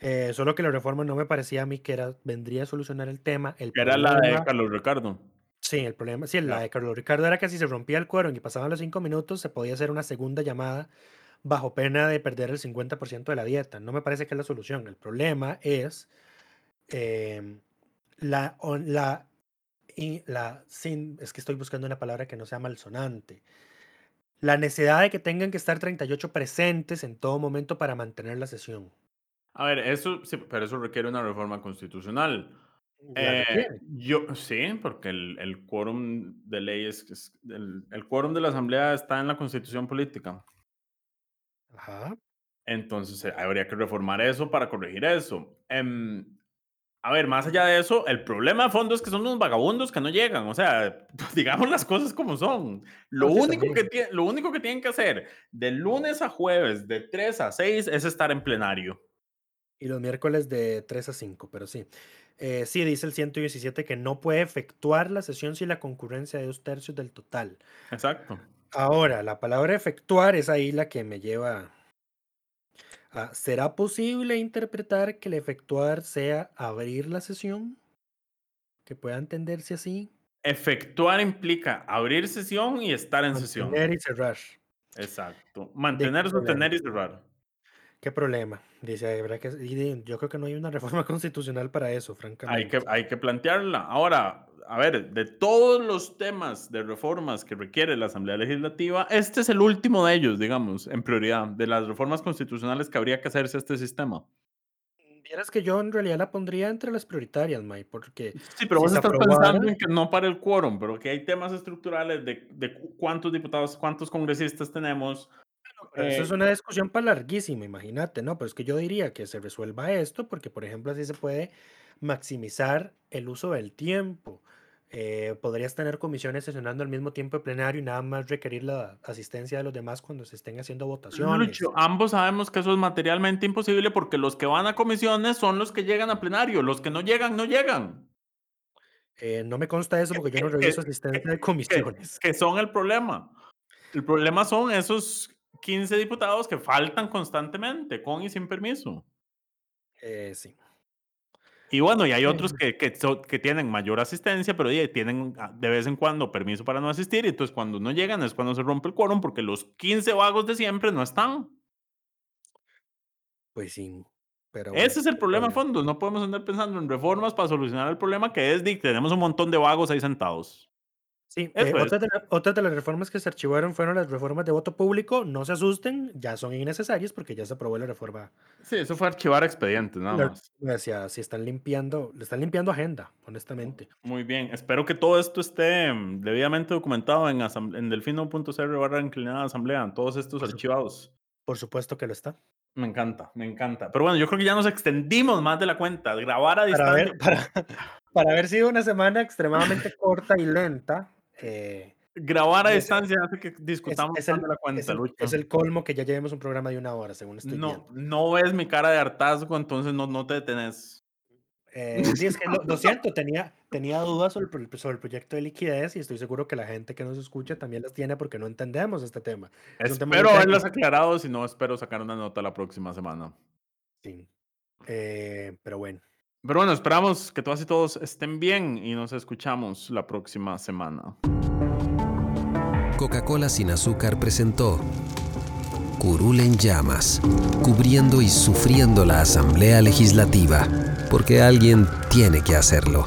B: Eh, solo que la reforma no me parecía a mí que era, vendría a solucionar el tema. El
C: Era la de Carlos Ricardo.
B: Sí, el problema, sí, la de Carlos Ricardo era que si se rompía el quórum y pasaban los cinco minutos, se podía hacer una segunda llamada bajo pena de perder el 50% de la dieta. No me parece que es la solución. El problema es em, la, la, y la sin, es que estoy buscando una palabra que no sea malsonante. La necesidad de que tengan que estar 38 presentes en todo momento para mantener la sesión.
C: A ver, eso, sí, pero eso requiere una reforma constitucional. Eh, yo, sí, porque el, el quórum de ley es, es- el, el quórum de la asamblea está en la constitución política.
B: Ajá.
C: Entonces eh, habría que reformar eso para corregir eso. Em, a ver, más allá de eso, el problema de fondo es que son unos vagabundos que no llegan. O sea, digamos las cosas como son. Lo,
B: No,
C: único, que lo único que tienen que hacer de lunes a jueves, de 3 a 6, es estar en plenario.
B: Y los miércoles de 3 a 5, pero sí. Eh, sí, dice el 117 que no puede efectuar la sesión si la concurrencia de dos tercios del total.
C: Exacto.
B: Ahora, la palabra efectuar es ahí la que me lleva a... ¿Será posible interpretar que el efectuar sea abrir la sesión? Que pueda entenderse así.
C: Efectuar implica abrir sesión y estar en sesión.
B: Mantener y cerrar.
C: Exacto. Mantener, sostener y cerrar.
B: ¿Qué problema? Dice, habrá que, yo creo que no hay una reforma constitucional para eso,
C: Hay
B: francamente.
C: que, hay que plantearla. Ahora, a ver, de todos los temas de reformas que requiere la Asamblea Legislativa, este es el último de ellos, digamos, en prioridad, de las reformas constitucionales que habría que hacerse a este sistema.
B: Vieras que yo en realidad la pondría entre las prioritarias, May, porque
C: Sí, pero
B: Si
C: vos estás
B: aprobara-
C: pensando en que no para el quórum, pero que hay temas estructurales de, de cu- cuántos diputados, cuántos congresistas tenemos.
B: Pero eso
C: Eh,
B: es una discusión para larguísima, imagínate, ¿no? Pero es que yo diría que se resuelva esto, porque por ejemplo así se puede maximizar el uso del tiempo. Eh, podrías tener comisiones sesionando al mismo tiempo de plenario y nada más requerir la asistencia de los demás cuando se estén haciendo votaciones.
C: Lucho, ambos sabemos que eso es materialmente imposible porque los que van a comisiones son los que llegan a plenario, los que no llegan, no llegan.
B: Eh, no me consta eso porque yo no
C: que-
B: reviso asistencia de
C: que,
B: comisiones.
C: que son el problema. El problema son esos 15 diputados que faltan constantemente, con y sin permiso.
B: Eh, sí.
C: Y bueno, y hay otros que, que, que tienen mayor asistencia, pero tienen ah, de vez en cuando permiso para no asistir, y entonces cuando no llegan es cuando se rompe el quórum, porque los 15 vagos de siempre no están.
B: Pues sí. Pero
C: Ese es el
B: qué
C: problema a fondo. No podemos andar pensando en reformas para solucionar el problema que es de tenemos un montón de vagos ahí sentados.
B: Sí, eh,
C: es.
B: otras, de la- otras de las reformas que se archivaron fueron las reformas de voto público. No se asusten, ya son innecesarias porque ya se aprobó la reforma.
C: Sí, eso fue archivar expedientes, nada más.
B: Hacia, si están limpiando, le están limpiando agenda, honestamente.
C: Muy bien, espero que todo esto esté mm, debidamente documentado en, en delfino.cr barra inclinada asamblea, en todos estos
B: Por
C: archivados.
B: Por supuesto que lo está.
C: Me encanta, me encanta. Pero bueno, yo creo que ya nos extendimos más de la cuenta. Grabar a
B: Para
C: distancia.
B: ver, para, para haber sido una semana extremadamente corta y lenta, eh,
C: Grabar a
B: es-
C: distancia hace que
B: es,
C: discutamos
B: es el,
C: la
B: es
C: cuenta,
B: el-
C: Lucho.
B: es el colmo que ya llevemos un programa de una hora, según estoy
C: No,
B: viendo.
C: no ves mi cara de hartazgo, entonces no, no te detenés.
B: Eh, sí, es que lo, lo siento, tenía, tenía dudas sobre, el pro- sobre el proyecto de liquidez y estoy seguro que la gente que nos escucha también las tiene porque no entendemos este tema. Es tema
C: Espero haberlas aclarado, si no, espero sacar una nota la próxima semana.
B: Sí. Eh, pero bueno,
C: Pero bueno, esperamos que todas y todos estén bien y nos escuchamos la próxima semana.
A: Coca-Cola sin azúcar presentó Curul en llamas, cubriendo y sufriendo la Asamblea Legislativa, porque alguien tiene que hacerlo.